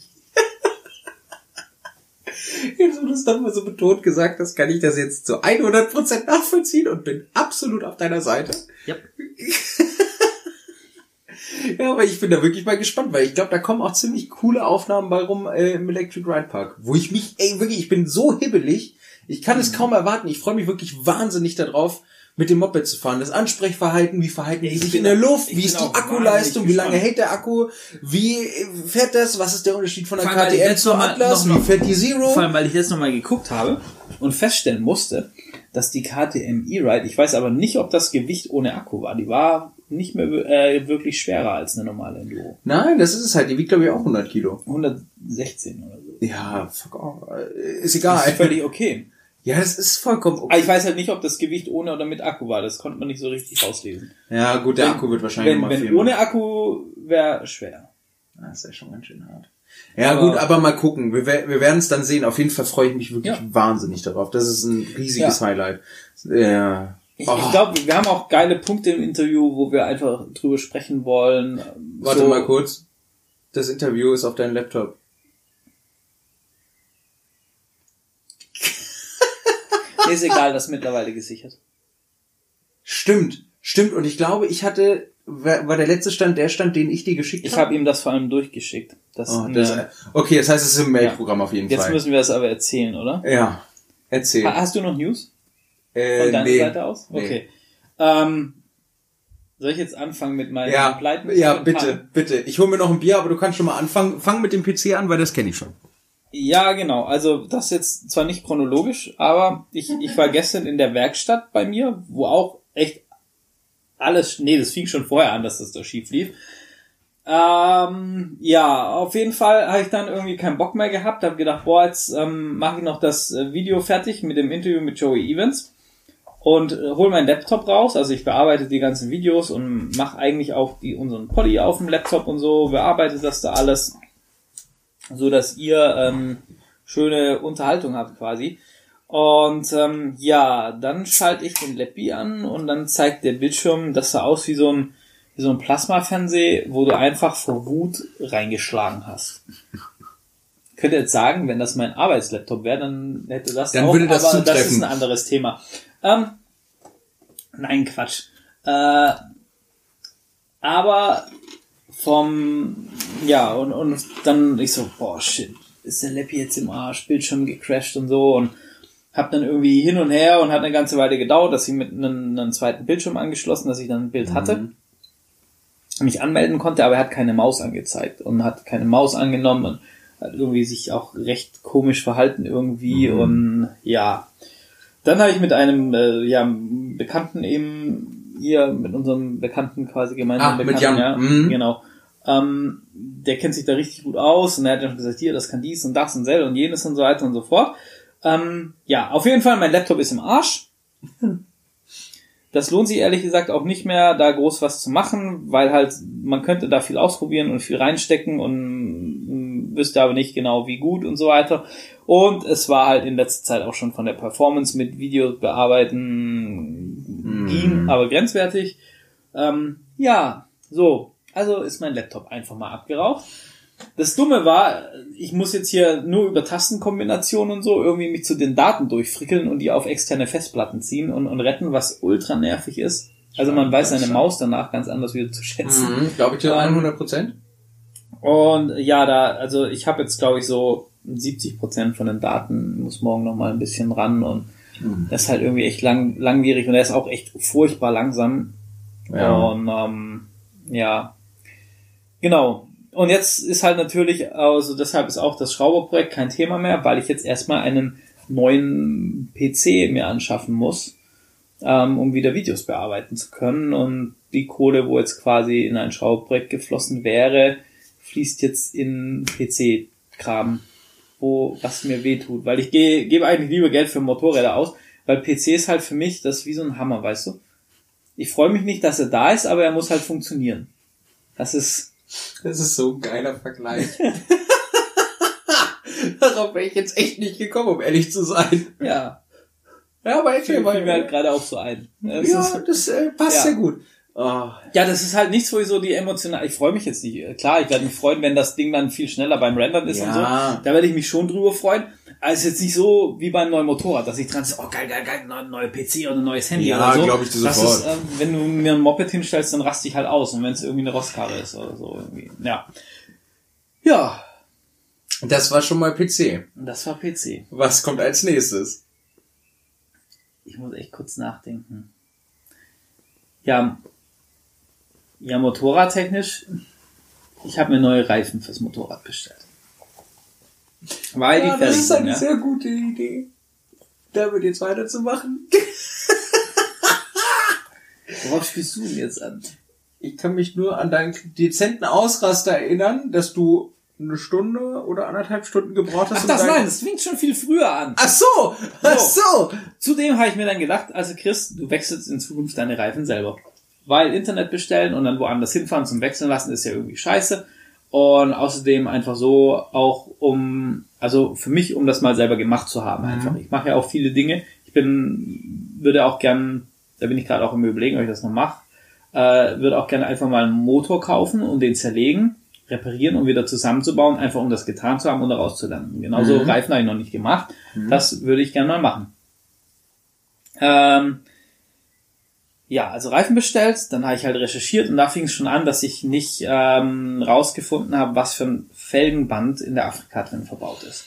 Jetzt, wo du es nochmal so betont gesagt hast, kann ich das jetzt zu 100% nachvollziehen und bin absolut auf deiner Seite. Ja. Ja, aber ich bin da wirklich mal gespannt, weil ich glaube, da kommen auch ziemlich coole Aufnahmen bei rum äh, im Electric Ride Park, wo ich mich, ey, wirklich, ich bin so hibbelig, ich kann Mhm. es kaum erwarten. Ich freue mich wirklich wahnsinnig darauf, mit dem Moped zu fahren. Das Ansprechverhalten, wie verhalten die Ich sich in der Luft, wie ist die Akkuleistung, wie lange hält der Akku, wie äh, fährt das, was ist der Unterschied von der allem, KTM zur mal- Atlas, noch wie fährt die Zero? Vor allem, weil ich jetzt nochmal geguckt habe und feststellen musste, dass die KTM E-Ride, ich weiß aber nicht, ob das Gewicht ohne Akku war, die war nicht mehr äh, wirklich schwerer als eine normale Enduro. Nein, das ist es halt, die wiegt glaube ich auch 100 Kilo. 116 oder so. Ja, fuck off. Äh, Ist egal. ist völlig okay. Ja, das ist vollkommen Aber okay. ich weiß halt nicht, ob das Gewicht ohne oder mit Akku war. Das konnte man nicht so richtig rauslesen. Ja, gut, der Wenn- Akku wird wahrscheinlich Wenn, mal wenn ohne Akku wäre schwer. Das ist ja schon ganz schön hart. Ja, Aber- gut, aber mal gucken. Wir, wir werden es dann sehen. Auf jeden Fall freue ich mich wirklich Ja. wahnsinnig darauf. Das ist ein riesiges Ja. Highlight. Ja. Ich, Oh. ich glaube, wir haben auch geile Punkte im Interview, wo wir einfach drüber sprechen wollen. Warte So- mal kurz. Das Interview ist auf deinem Laptop. Ist egal, das ist mittlerweile gesichert. Stimmt, stimmt. Und ich glaube, ich hatte, war der letzte Stand der Stand, den ich dir geschickt Ich habe? habe ihm das vor allem durchgeschickt. Das Oh, eine- das, okay, das heißt, es ist im Mailprogramm auf jeden Jetzt Fall. müssen wir das aber erzählen, oder? ja, erzähl. Ha- Hast du noch News äh, von deiner nee. Seite aus? Nee. Okay. Ähm, soll ich jetzt anfangen mit meinen Ja, Pleiten? ja, bitte, bitte. Ich hole mir noch ein Bier, aber du kannst schon mal anfangen. Fang mit dem PC an, weil das kenne ich schon. Ja, genau. Also das jetzt zwar nicht chronologisch, aber ich, ich war gestern in der Werkstatt bei mir, wo auch echt alles, nee, das fing schon vorher an, dass das da schief lief. Ähm, ja, auf jeden Fall habe ich dann irgendwie keinen Bock mehr gehabt, habe gedacht, boah, jetzt ähm, mache ich noch das äh, Video fertig mit dem Interview mit Joey Evans und äh, hol meinen Laptop raus. Also ich bearbeite die ganzen Videos und mache eigentlich auch die, unseren Poddy auf dem Laptop und so, bearbeite das da alles, so dass ihr ähm, schöne Unterhaltung habt quasi. Und ähm, ja, dann schalte ich den Lappi an und dann zeigt der Bildschirm, das sah aus wie so ein, wie so ein Plasma-Fernseh, wo du einfach vor Wut reingeschlagen hast. Könnt ihr jetzt sagen, wenn das mein Arbeitslaptop wäre, dann hätte das Dann auch, würde das aber das zutreffen. ist ein anderes Thema. Ähm, nein, Quatsch. Äh, aber vom, ja, und, und dann ich so, boah, shit, ist der Lappi jetzt im Arsch, Bildschirm gecrashed und so und hab dann irgendwie hin und her und hat eine ganze Weile gedauert, dass ich mit einem, einem zweiten Bildschirm angeschlossen, dass ich dann ein Bild hatte, mich anmelden konnte, aber er hat keine Maus angezeigt und hat keine Maus angenommen und hat irgendwie sich auch recht komisch verhalten irgendwie und ja. Dann habe ich mit einem äh, ja, Bekannten eben hier, mit unserem Bekannten quasi gemeinsam Ah, mit Bekannten, Jan. ja, Mhm. genau. Ähm, der kennt sich da richtig gut aus und er hat dann gesagt, hier, das kann dies und das und sel und jenes und so weiter und so fort. Ähm, ja, auf jeden Fall, mein Laptop ist im Arsch. Das lohnt sich ehrlich gesagt auch nicht mehr, da groß was zu machen, weil halt man könnte da viel ausprobieren und viel reinstecken und wüsste aber nicht genau wie gut und so weiter. Und es war halt in letzter Zeit auch schon von der Performance mit Videos bearbeiten ging, aber grenzwertig. Ähm, ja, so, also ist mein Laptop einfach mal abgeraucht. Das Dumme war, ich muss jetzt hier nur über Tastenkombinationen und so irgendwie mich zu den Daten durchfrickeln und die auf externe Festplatten ziehen und, und retten, was ultra nervig ist. Also man weiß seine Maus danach ganz anders wieder zu schätzen. Mhm, Glaube ich dir Ähm, 100 Prozent. Und ja, da, also ich habe jetzt glaube ich so 70 Prozent von den Daten, muss morgen noch mal ein bisschen ran und das ist halt irgendwie echt lang, langwierig und er ist auch echt furchtbar langsam. Ja. Und ähm, ja, genau. Und jetzt ist halt natürlich, also deshalb ist auch das Schrauberprojekt kein Thema mehr, weil ich jetzt erstmal einen neuen PC mir anschaffen muss, ähm, um wieder Videos bearbeiten zu können. Und die Kohle, wo jetzt quasi in ein Schrauberprojekt geflossen wäre, fließt jetzt in PC-Kram, wo was mir weh tut. Weil ich gehe, gebe eigentlich lieber Geld für Motorräder aus, weil PC ist halt für mich das wie so ein Hammer, weißt du? Ich freue mich nicht, dass er da ist, aber er muss halt funktionieren. Das ist, Das ist so ein geiler Vergleich. Darauf wäre ich jetzt echt nicht gekommen, um ehrlich zu sein. ja, Ja, aber fiel mir halt gerade auch so ein. Das Ja, ist, das äh, passt Ja. sehr gut. Oh, ja, das ist halt nichts, wo ich so die emotional, ich freue mich jetzt nicht. Klar, ich werde mich freuen, wenn das Ding dann viel schneller beim Rendern ist und so. Ja. Da werde ich mich schon drüber freuen. Aber es ist jetzt nicht so wie beim neuen Motorrad, dass ich dran ist, oh geil, geil, geil, neue, neue PC oder ein neues Handy Ja, oder so. glaub ich dir das sofort. ist, ähm, wenn du mir ein Moped hinstellst, dann raste ich halt aus. Und wenn es irgendwie eine Rostkarre ist oder so irgendwie. Ja. Ja, das war schon mal PC. das war PC. Was kommt als nächstes? Ich muss echt kurz nachdenken. Ja, ja, motorradtechnisch, ich habe mir neue Reifen fürs Motorrad bestellt. Weil die fertig sind, ja. sehr gute Idee. Damit jetzt weiterzumachen. Worauf spielst du denn jetzt an? Ich kann mich nur an deinen dezenten Ausraster erinnern, dass du eine Stunde oder anderthalb Stunden gebraucht hast. Ach das, nein, das fängt schon viel früher an. Ach so! Ach so! Zudem habe ich mir dann gedacht, also Chris, du wechselst in Zukunft deine Reifen selber. Weil Internet bestellen und dann woanders hinfahren zum Wechseln lassen ist ja irgendwie scheiße. Und außerdem einfach so auch um, also für mich, um das mal selber gemacht zu haben einfach. Ich mache ja auch viele Dinge. Ich bin, würde auch gern, da bin ich gerade auch im Überlegen, ob ich das noch mache, äh, würde auch gerne einfach mal einen Motor kaufen und den zerlegen, reparieren und wieder zusammenzubauen, einfach um das getan zu haben und daraus zu lernen. Genauso Mhm. Reifen habe ich noch nicht gemacht. Das würde ich gerne mal machen. Ähm, ja, also Reifen bestellt, dann habe ich halt recherchiert und da fing es schon an, dass ich nicht ähm, rausgefunden habe, was für ein Felgenband in der Afrika drin verbaut ist.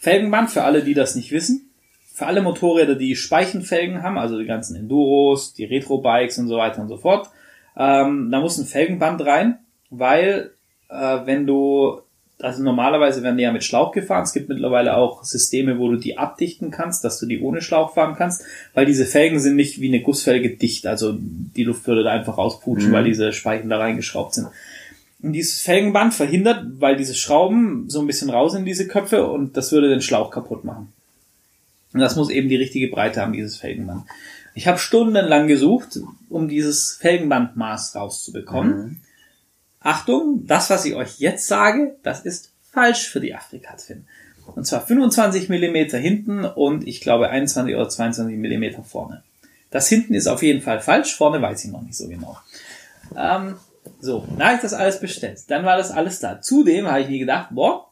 Felgenband, für alle, die das nicht wissen, für alle Motorräder, die Speichenfelgen haben, also die ganzen Enduros, die Retro-Bikes und so weiter und so fort, ähm, da muss ein Felgenband rein, weil äh, wenn du, also normalerweise werden die ja mit Schlauch gefahren, es gibt mittlerweile auch Systeme, wo du die abdichten kannst, dass du die ohne Schlauch fahren kannst, weil diese Felgen sind nicht wie eine Gussfelge dicht, also die Luft würde da einfach rausputschen, Mhm. weil diese Speichen da reingeschraubt sind. Und dieses Felgenband verhindert, weil diese Schrauben so ein bisschen raus in diese Köpfe und das würde den Schlauch kaputt machen. Und das muss eben die richtige Breite haben, dieses Felgenband. Ich habe stundenlang gesucht, um dieses Felgenbandmaß rauszubekommen. Achtung, das, was ich euch jetzt sage, das ist falsch für die Afrika Twin. Und zwar 25 Millimeter hinten und ich glaube 21 oder 22 Millimeter vorne. Das hinten ist auf jeden Fall falsch, vorne weiß ich noch nicht so genau. Ähm, so, dann habe ich das alles bestellt. Dann war das alles da. Zudem habe ich mir gedacht, boah,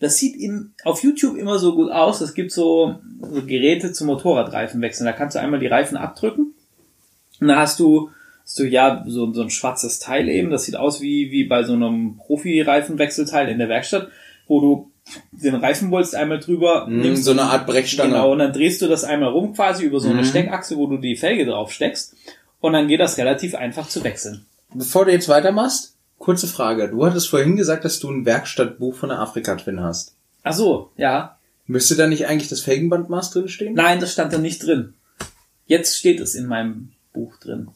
das sieht im, auf YouTube immer so gut aus. Es gibt so, so Geräte zum Motorradreifen wechseln. Da kannst du einmal die Reifen abdrücken. Und dann hast du, hast du ja so, so ein schwarzes Teil eben. Das sieht aus wie, wie bei so einem Profi-Reifenwechselteil in der Werkstatt, wo du den Reifenbolz einmal drüber Mhm, so eine Art Brechstange. Genau, und dann drehst du das einmal rum quasi über so eine Mhm. Steckachse, wo du die Felge drauf steckst. Und dann geht das relativ einfach zu wechseln. Bevor du jetzt weitermachst, kurze Frage. Du hattest vorhin gesagt, dass du ein Werkstattbuch von der Afrika Twin hast. Ach so, ja. Müsste da nicht eigentlich das Felgenbandmaß drin stehen? Nein, das stand da nicht drin. Jetzt steht es in meinem Buch drin.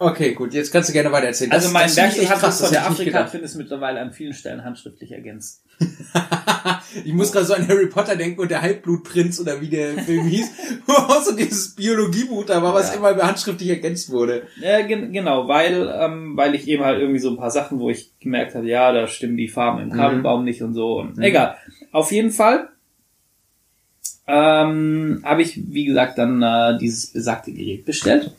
Okay, gut, jetzt kannst du gerne weiter erzählen. Also Das- mein echt Werkzeug krass, von das der hätte ich nicht Afrika gedacht. findest mittlerweile an vielen Stellen handschriftlich ergänzt. Ich muss gerade so an Harry Potter denken und der Halbblutprinz oder wie der Film hieß, wo auch so dieses Biologiebuch da war, was Ja. immer handschriftlich ergänzt wurde. Ja, gen genau, weil, ähm, weil ich eben halt irgendwie so ein paar Sachen, wo ich gemerkt habe, ja, da stimmen die Farben im Kabelbaum nicht und so. Und Egal. Auf jeden Fall ähm, habe ich, wie gesagt, dann äh, dieses besagte Gerät bestellt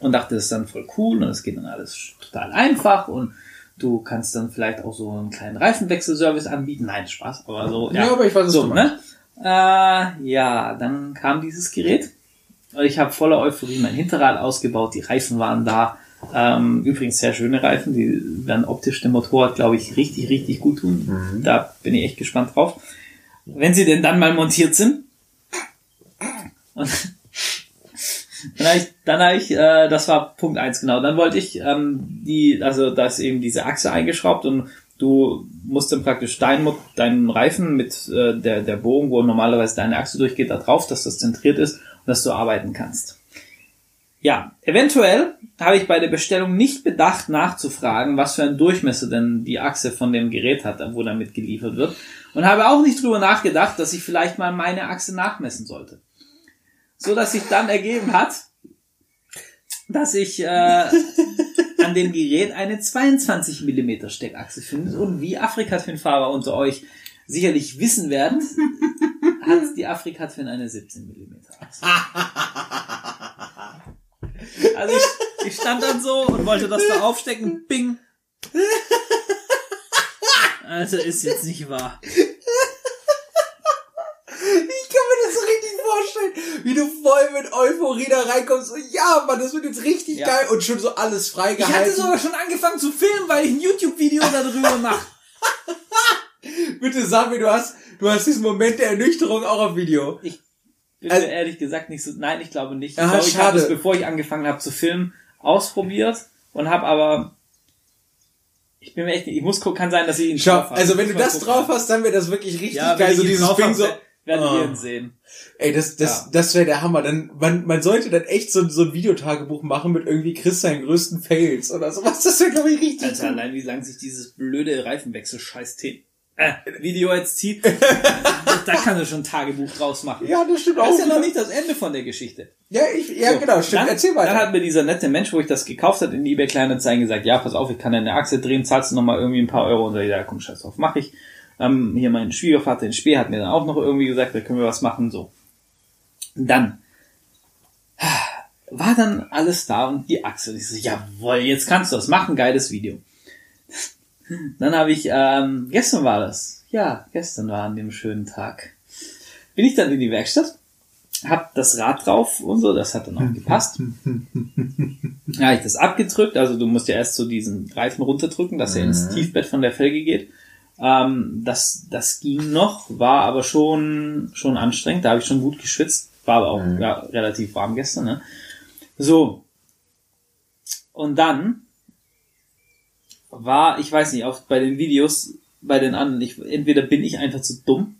und dachte, das ist dann voll cool und es geht dann alles total einfach und du kannst dann vielleicht auch so einen kleinen Reifenwechselservice anbieten. Nein, Spaß, aber so. Ja, aber ich weiß, was so, ne? Äh, ja, dann kam dieses Gerät. Und Ich habe voller Euphorie mein Hinterrad ausgebaut, die Reifen waren da. Ähm, übrigens sehr schöne Reifen, die werden optisch dem Motorrad, glaube ich, richtig, richtig gut tun. Da bin ich echt gespannt drauf. Wenn sie denn dann mal montiert sind. Und dann habe ich, dann hab ich äh, das war Punkt eins genau. Dann wollte ich ähm, die, also da ist eben diese Achse eingeschraubt und du musst dann praktisch deinen, deinen Reifen mit äh, der, der Bogen, wo normalerweise deine Achse durchgeht, da drauf, dass das zentriert ist und dass du arbeiten kannst. Ja, eventuell habe ich bei der Bestellung nicht bedacht, nachzufragen, was für einen Durchmesser denn die Achse von dem Gerät hat, wo damit geliefert wird. Und habe auch nicht drüber nachgedacht, dass ich vielleicht mal meine Achse nachmessen sollte. So dass sich dann ergeben hat, dass ich äh, an dem Gerät eine 22 mm Steckachse finde. Und wie Afrika-Twin-Fahrer unter euch sicherlich wissen werden, hat die Afrika-Twin eine 17 mm Achse. Also ich, ich stand dann so und wollte das da aufstecken. Bing. Also ist jetzt nicht wahr. Ich kann mir das so richtig vorstellen, wie du voll mit Euphorie da reinkommst und ja, Mann, das wird jetzt richtig Ja. geil und schon so alles Ich freigehalten. hatte sogar schon angefangen zu filmen, weil ich ein YouTube-Video darüber mache. Bitte sag mir, du hast, du hast diesen Moment der Ernüchterung auch auf Video. Ich bin Also- ehrlich gesagt nicht so. Nein, ich glaube nicht. Ich Ah, glaube, ich habe es, bevor ich angefangen habe zu filmen, ausprobiert und habe aber. Ich bin mir echt. Ich muss gucken, kann sein, dass ich ihn Schau, drauf habe. also Ich wenn du das gucken. drauf hast, dann wäre das wirklich richtig ja, geil. So ich dieses Ding so, werdet Oh. ihn sehen. ey, das, das, Ja. das wäre der Hammer. Dann, man, man sollte dann echt so, so ein Videotagebuch machen mit irgendwie Chris seinen größten Fails oder sowas. Das wäre, glaube ich, richtig Alter, cool. allein wie lang sich dieses blöde Reifenwechsel-Scheiß-T äh, Video jetzt zieht, da kann du schon ein Tagebuch draus machen. Ja, das stimmt Das auch. ist ja noch nicht das Ende von der Geschichte. Ja, ich, ja, So, genau, stimmt. Dann, Erzähl weiter. Dann hat mir dieser nette Mensch, wo ich das gekauft hat, in eBay Kleinanzeigen gesagt, ja, pass auf, ich kann deine Achse drehen, zahlst du nochmal irgendwie ein paar Euro und so, ja, komm, scheiß drauf, mach ich. Ähm, hier mein Schwiegervater in Spee hat mir dann auch noch irgendwie gesagt, da können wir was machen, so. Dann war dann alles da und die Achse. Und ich so, jawohl, jetzt kannst du das machen, geiles Video. Dann habe ich, ähm, gestern war das. Ja, gestern war an dem schönen Tag. Bin ich dann in die Werkstatt, hab das Rad drauf und so, das hat dann auch gepasst. Ja, ich das abgedrückt, also du musst ja erst so diesen Reifen runterdrücken, dass er ins Tiefbett von der Felge geht. Ähm, das, das ging noch, war aber schon, schon anstrengend, da habe ich schon gut geschwitzt, war aber auch ja, relativ warm gestern. Ne? So. Und dann war, ich weiß nicht, auch bei den Videos, bei den anderen, ich, entweder bin ich einfach zu dumm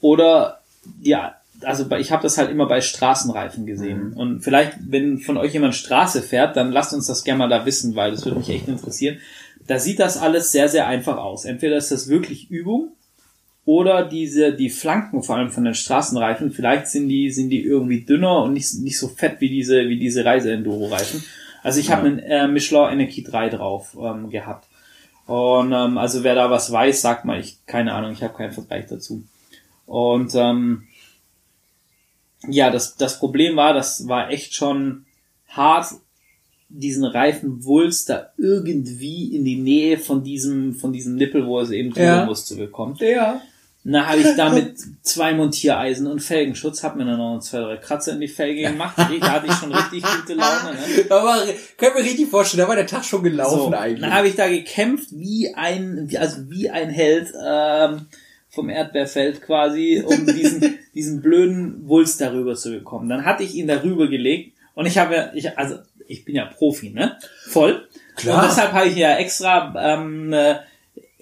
oder ja, also ich habe das halt immer bei Straßenreifen gesehen. Und vielleicht, wenn von euch jemand Straße fährt, dann lasst uns das gerne mal da wissen, weil das würde mich echt interessieren. Da sieht das alles sehr, sehr einfach aus. Entweder ist das wirklich Übung oder diese, die Flanken vor allem von den Straßenreifen, vielleicht sind die, sind die irgendwie dünner und nicht, nicht so fett wie diese, wie diese Reise-Enduro-Reifen. Also ich habe einen äh, Michelin Energy 3 drauf ähm, gehabt. Und ähm, also wer da was weiß, sagt mal, ich keine Ahnung, ich habe keinen Vergleich dazu. Und ähm, ja, das, das Problem war, das war echt schon hart, diesen Reifenwulst da irgendwie in die Nähe von diesem, von diesem Nippel, wo es eben drüber Ja. muss, zu bekommen. ja. Na, habe ich da mit zwei Montiereisen und Felgenschutz, hab mir dann noch zwei, drei Kratzer in die Felge gemacht. Ich hatte ich schon richtig gute Laune. Ne? Da war, können wir richtig vorstellen, da war der Tag schon gelaufen So, eigentlich. dann habe ich da gekämpft wie ein, also wie ein Held ähm, vom Erdbeerfeld quasi, um diesen, diesen blöden Wulst darüber zu bekommen. Dann hatte ich ihn darüber gelegt und ich habe, ja- ich, also ich bin ja Profi, ne? Voll. Klar. Und deshalb habe ich ja extra ähm, äh,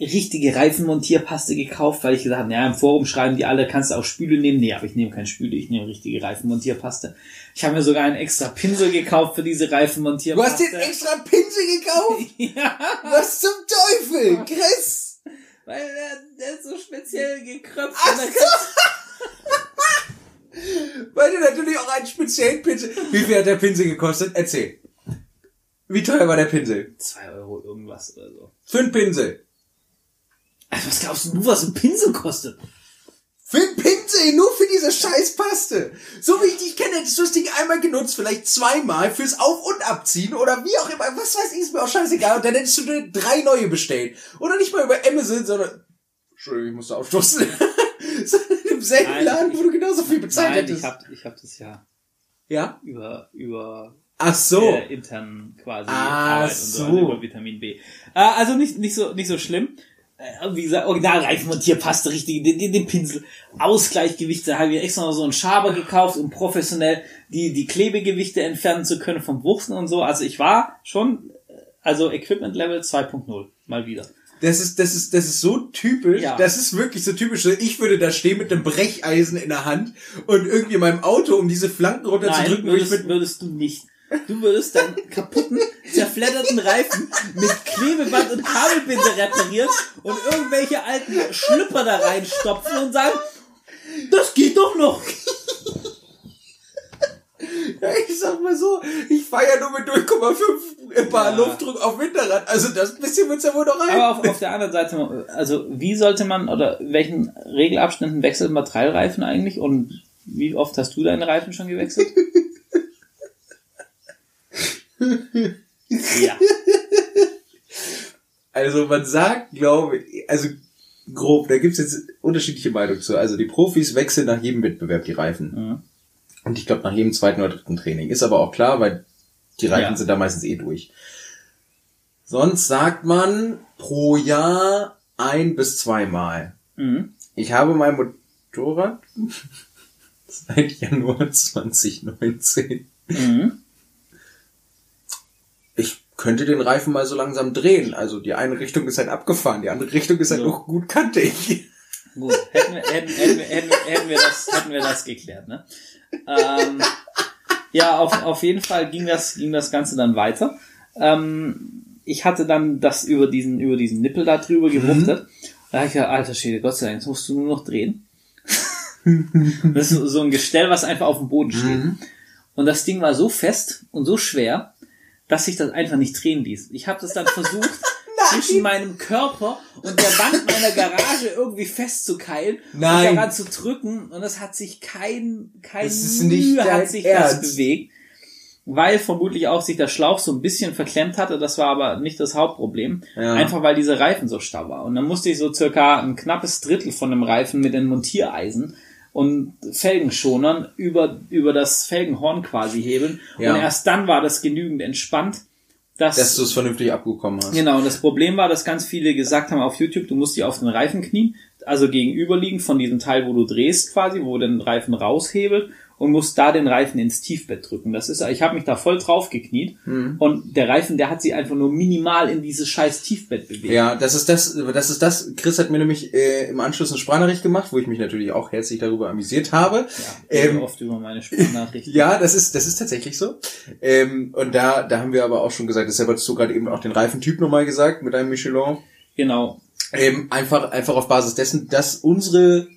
richtige Reifenmontierpaste gekauft, weil ich gesagt habe, ja, im Forum schreiben die alle, kannst du auch Spüle nehmen? Nee, aber ich nehme keine Spüle, ich nehme richtige Reifenmontierpaste. Ich habe mir sogar einen extra Pinsel gekauft für diese Du Reifenmontierpaste. hast den extra Pinsel gekauft? ja, Was zum Teufel? Chris! weil der, der ist so speziell gekröpft. Ach so. Weil du natürlich auch einen speziellen Pinsel. Wie viel hat der Pinsel gekostet? Erzähl. Wie teuer war der Pinsel? Zwei Euro irgendwas oder so. Für einen Pinsel. Also was glaubst du, was ein Pinsel kostet? Für einen Pinsel, nur für diese scheiß Paste. So wie ich dich kenne, hättest du das Ding einmal genutzt, vielleicht zweimal fürs Auf- und Abziehen oder wie auch immer. Was weiß ich, ist mir auch scheißegal. Und dann hättest du dir drei neue bestellt. Oder nicht mal über Amazon, sondern... Entschuldigung, ich musste aufstoßen. sondern im selben Laden, wo du genauso viel bezahlt Nein, hättest. ich hab, ich hab das ja ja? über, über Ach so. äh, intern quasi Ah, Arbeit und so, so. also über Vitamin B. Äh, also nicht, nicht so, nicht so schlimm. Äh, wie gesagt, Originalreifenmontierpaste, richtig, den, den, den Pinsel, Ausgleichgewichte, da habe ich extra noch so einen Schaber gekauft, um professionell die, die Klebegewichte entfernen zu können vom Wursten und so. Also ich war schon, äh, also Equipment Level 2.0, mal wieder. Das ist, das ist, das ist so typisch. Ja. Das ist wirklich so typisch. Ich würde da stehen mit einem Brecheisen in der Hand und irgendwie in meinem Auto, um diese Flanken Nein, runterzudrücken, würde ich würdest, würdest du nicht. Du würdest deinen kaputten, zerfledderten Reifen mit Klebeband und Kabelbinde reparieren und irgendwelche alten Schlüpper da reinstopfen und sagen, das geht doch noch. Ja, ich sag mal so, ich fahre ja nur mit 0,5 Bar Ja. Luftdruck auf Winterrad. Also das bisschen wird's ja wohl noch rein. Aber auf, auf der anderen Seite, also wie sollte man oder welchen Regelabständen wechselt man Teilreifen eigentlich und wie oft hast du deine Reifen schon gewechselt? ja. Also man sagt, glaube ich, also grob, da gibt's jetzt unterschiedliche Meinungen zu. Also die Profis wechseln nach jedem Wettbewerb die Reifen. Mhm. Und ich glaube nach jedem zweiten oder dritten Training. Ist aber auch klar, weil die Reifen Ja. sind da meistens eh durch. Sonst sagt man pro Jahr ein bis zweimal. Mhm. Ich habe mein Motorrad seit Januar 2019. Mhm. Könnte den Reifen mal so langsam drehen. Also die eine Richtung ist halt abgefahren, die andere Richtung ist halt So. noch gut kantig. Gut, hätten wir, hätten, hätten, hätten, wir- hätten, wir das, hätten wir das geklärt, ne? Ähm, ja, auf, auf jeden Fall ging das, ging das Ganze dann weiter. Ähm, ich hatte dann das über diesen, über diesen Nippel da drüber gewuchtet. Da habe ich gesagt, alter Schwede, Gott sei Dank, jetzt musst du nur noch drehen. das ist so ein Gestell, was einfach auf dem Boden steht. Und das Ding war so fest und so schwer, dass sich das einfach nicht drehen ließ. Ich habe das dann versucht, zwischen meinem Körper und der Wand meiner Garage irgendwie festzukeilen Nein. und daran zu drücken. Und es hat sich kein, kein Das ist Mühe hat sich Ernst. das bewegt. Weil vermutlich auch sich der Schlauch so ein bisschen verklemmt hatte. Das war aber nicht das Hauptproblem. Ja. Einfach weil dieser Reifen so starr war. Und dann musste ich so circa ein knappes Drittel von dem Reifen mit den Montiereisen und Felgenschonern über, über das Felgenhorn quasi hebeln. Ja. Und erst dann war das genügend entspannt, dass, Dass du es vernünftig abgekommen hast. Genau, und das Problem war, dass ganz viele gesagt haben auf YouTube, du musst dich auf den Reifen knien, also gegenüberliegend von diesem Teil, wo du drehst quasi, wo den Reifen raushebelt und musst da den Reifen ins Tiefbett drücken. Das ist, ich habe mich da voll drauf gekniet Mhm. und der Reifen, der hat sich einfach nur minimal in dieses scheiß Tiefbett bewegt. Ja, das ist das, das ist das. Chris hat mir nämlich äh, im Anschluss eine Sprachnachricht gemacht, wo ich mich natürlich auch herzlich darüber amüsiert habe. Ja, Ähm, oft über meine Sprachnachrichten. Ja, das ist, das ist tatsächlich so. Ähm, und da, da haben wir aber auch schon gesagt, deshalb hast du gerade eben auch den Reifentyp nochmal gesagt mit deinem Michelin. Genau. Ähm, einfach, einfach auf Basis dessen, dass unsere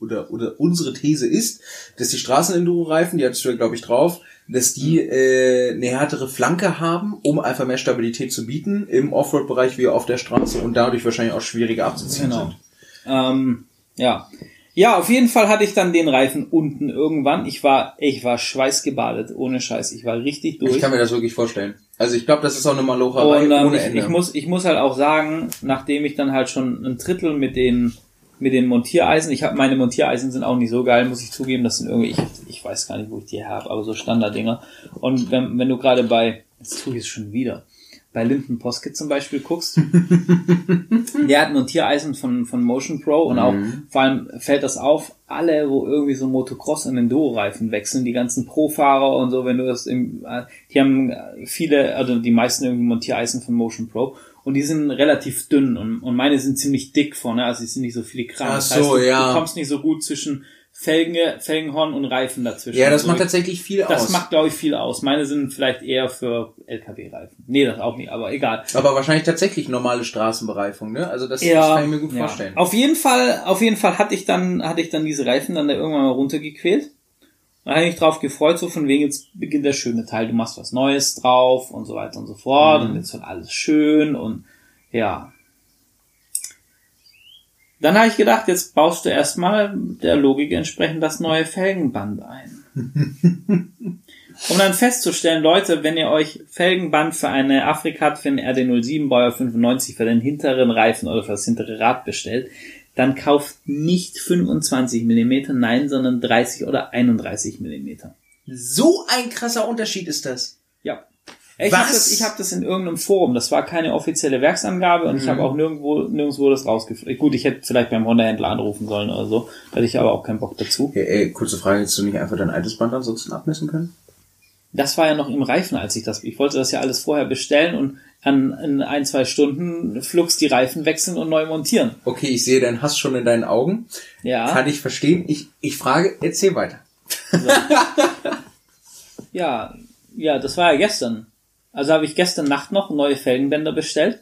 oder, oder unsere These ist, dass die Straßenenduro-Reifen, die hattest du ja, glaube ich, drauf, dass die äh, eine härtere Flanke haben, um einfach mehr Stabilität zu bieten im Offroad-Bereich wie auf der Straße und dadurch wahrscheinlich auch schwieriger abzuziehen Genau. sind. Ähm, ja. Ja, auf jeden Fall hatte ich dann den Reifen unten irgendwann. Ich war, ich war schweißgebadet, ohne Scheiß. Ich war richtig durch. Ich kann mir das wirklich vorstellen. Also ich glaube, das ist auch eine Malocherei Und ähm, ohne ich, Ende. ich, muss, ich muss halt auch sagen, nachdem ich dann halt schon ein Drittel mit den mit den Montiereisen, ich habe meine Montiereisen sind auch nicht so geil, muss ich zugeben, das sind irgendwie, ich, ich weiß gar nicht, wo ich die habe, aber so Standarddinger. Und wenn, wenn du gerade bei, jetzt tue ich es schon wieder, bei Linden Poskett zum Beispiel guckst, der hat Montiereisen von, von Motion Pro und auch vor allem fällt das auf, alle, wo irgendwie so Motocross und Enduro-Reifen wechseln, die ganzen Pro-Fahrer und so, wenn du das im, äh, die haben viele, also die meisten irgendwie Montiereisen von Motion Pro Und die sind relativ dünn und, und meine sind ziemlich dick vorne, also die sind nicht so filigran. Ach Das so, du, ja. du kommst nicht so gut zwischen Felgen, Felgenhorn und Reifen dazwischen. Ja, das Also macht ich- tatsächlich viel das aus. macht, glaube ich, viel aus. Meine sind vielleicht eher für LKW-Reifen. Nee, das auch nicht, aber egal. aber wahrscheinlich tatsächlich normale Straßenbereifung, ne? Also das, das kann ich mir gut ja. vorstellen. Auf jeden Fall, auf jeden Fall hatte ich dann, hatte ich dann diese Reifen dann da irgendwann mal runtergequält. Da habe ich mich drauf gefreut, so von wegen, jetzt beginnt der schöne Teil, du machst was Neues drauf und so weiter und so fort Mhm. und jetzt wird alles schön und ja. Dann habe ich gedacht, jetzt baust du erstmal der Logik entsprechend das neue Felgenband ein. um dann festzustellen, Leute, wenn ihr euch Felgenband für eine Afrikat, für einen RD07 Bauer 95 für den hinteren Reifen oder für das hintere Rad bestellt, dann kauft nicht 25 Millimeter, nein, sondern 30 oder 31 Millimeter. So ein krasser Unterschied ist das. Ja. Ich habe das, ich hab das in irgendeinem Forum, das war keine offizielle Werksangabe und ich habe auch nirgendwo, nirgendwo das rausgefunden. Gut, ich hätte vielleicht beim Honda-Händler anrufen sollen oder so, hatte ich aber auch keinen Bock dazu. Hey, ey, kurze Frage, hättest du nicht einfach dein altes Band ansonsten abmessen können? Das war ja noch im Reifen, als ich das, ich wollte das ja alles vorher bestellen und an, in ein, zwei Stunden flugs die Reifen wechseln und neu montieren. Okay, ich sehe deinen Hass schon in deinen Augen. Ja. Kann ich verstehen. Ich, ich frage, erzähl weiter. Ja, ja, das war ja gestern. Also habe ich gestern Nacht noch neue Felgenbänder bestellt,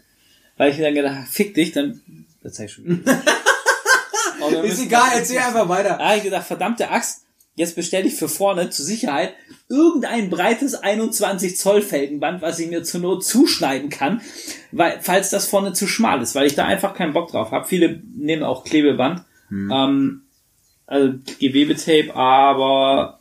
weil ich mir dann gedacht, fick dich, dann. Das zeig ich schon. Aber wir müssen- einfach weiter. Da habe ich gedacht, verdammte Axt, jetzt bestelle ich für vorne zur Sicherheit irgendein breites 21 Zoll Felgenband, was ich mir zur Not zuschneiden kann, weil, falls das vorne zu schmal ist, weil ich da einfach keinen Bock drauf habe. Viele nehmen auch Klebeband, ähm, also Gewebetape, aber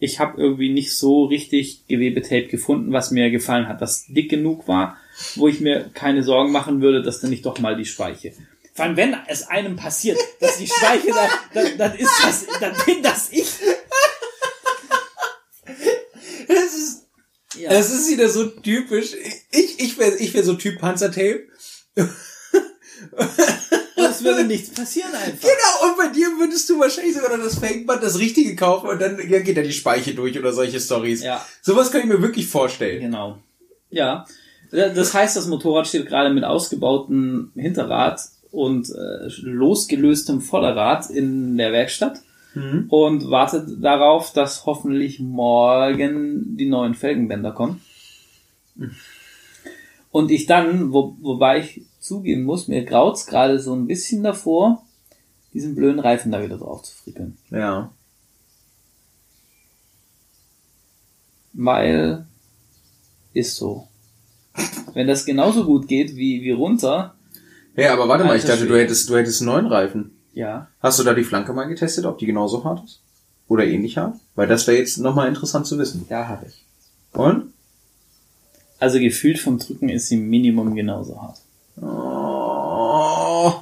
ich habe irgendwie nicht so richtig Gewebetape gefunden, was mir gefallen hat, das dick genug war, wo ich mir keine Sorgen machen würde, dass dann nicht doch mal die Speiche. Vor allem, wenn es einem passiert, dass die Speiche, dann, dann, ist das, dann bin das ich. Es ist, Ja. es ist wieder so typisch. Ich, ich wäre ich wär so Typ Panzertape. es würde nichts passieren einfach. Genau, und bei dir würdest du wahrscheinlich sogar das Fake-Band, das richtige kaufen und dann ja, geht da die Speiche durch oder solche Stories. Ja. Sowas kann ich mir wirklich vorstellen. Genau. Ja. Das heißt, das Motorrad steht gerade mit ausgebautem Hinterrad und äh, losgelöstem Vorderrad in der Werkstatt und wartet darauf, dass hoffentlich morgen die neuen Felgenbänder kommen. Und ich dann, wo, wobei ich zugeben muss, mir graut's gerade so ein bisschen davor, diesen blöden Reifen da wieder drauf zu frickeln. Ja. Weil ist so. Wenn das genauso gut geht wie, wie runter, Ja, aber warte mal, ich dachte, du hättest, du hättest einen neuen Reifen. ja, Hast du da die Flanke mal getestet, ob die genauso hart ist? Oder ähnlich hart? Weil das wäre jetzt nochmal interessant zu wissen. ja habe ich. Und? Also gefühlt vom Drücken ist sie Minimum genauso hart. Oh.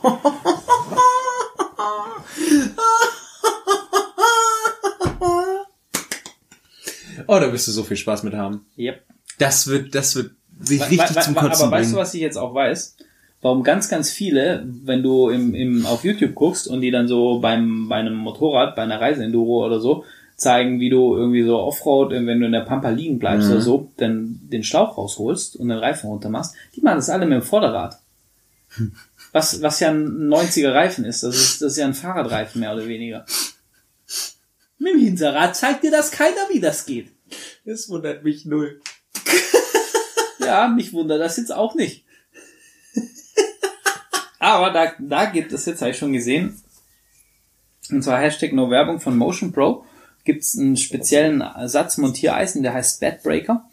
oh, da wirst du so viel Spaß mit haben. Yep. Das wird, das wird sich Wa- richtig wa- zum wa- Kotzen Aber weißt du, was ich jetzt auch weiß? Warum ganz, ganz viele, wenn du im, im, auf YouTube guckst und die dann so beim, bei einem Motorrad, bei einer Reiseenduro oder so, zeigen, wie du irgendwie so Offroad, wenn du in der Pampa liegen bleibst Mhm. oder so, dann den Schlauch rausholst und den Reifen runter machst, die machen das alle mit dem Vorderrad. Was, was ja ein 90er Reifen ist. Das ist, das ist ja ein Fahrradreifen mehr oder weniger. Mit dem Hinterrad zeigt dir das keiner, wie das geht. Das wundert mich null. Ja, mich wundert das jetzt auch nicht. Aber da, da gibt es jetzt, habe ich schon gesehen, und zwar Hashtag No Werbung von Motion Pro, gibt es einen speziellen Satz Montiereisen, der heißt Badbreaker.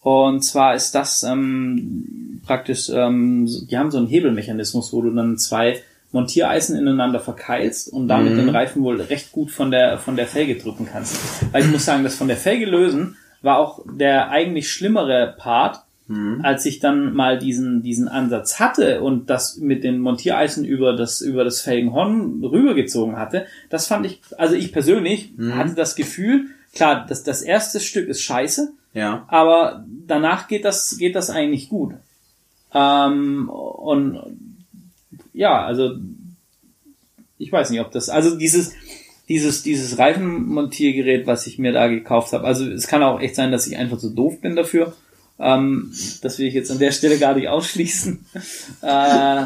Und zwar ist das ähm, praktisch, ähm, die haben so einen Hebelmechanismus, wo du dann zwei Montiereisen ineinander verkeilst und damit Mhm. den Reifen wohl recht gut von der, von der Felge drücken kannst. Weil ich muss sagen, das von der Felge lösen war auch der eigentlich schlimmere Part, als ich dann mal diesen, diesen Ansatz hatte und das mit den Montiereisen über das, über das Felgenhorn rübergezogen hatte, das fand ich, also ich persönlich hatte das Gefühl, klar, das, das erste Stück ist scheiße, Ja. aber danach geht das, geht das eigentlich gut. Ähm, und ja, also ich weiß nicht, ob das, also dieses, dieses, dieses Reifenmontiergerät, was ich mir da gekauft habe, also es kann auch echt sein, dass ich einfach zu doof bin dafür Ähm, das will ich jetzt an der Stelle gar nicht ausschließen. äh,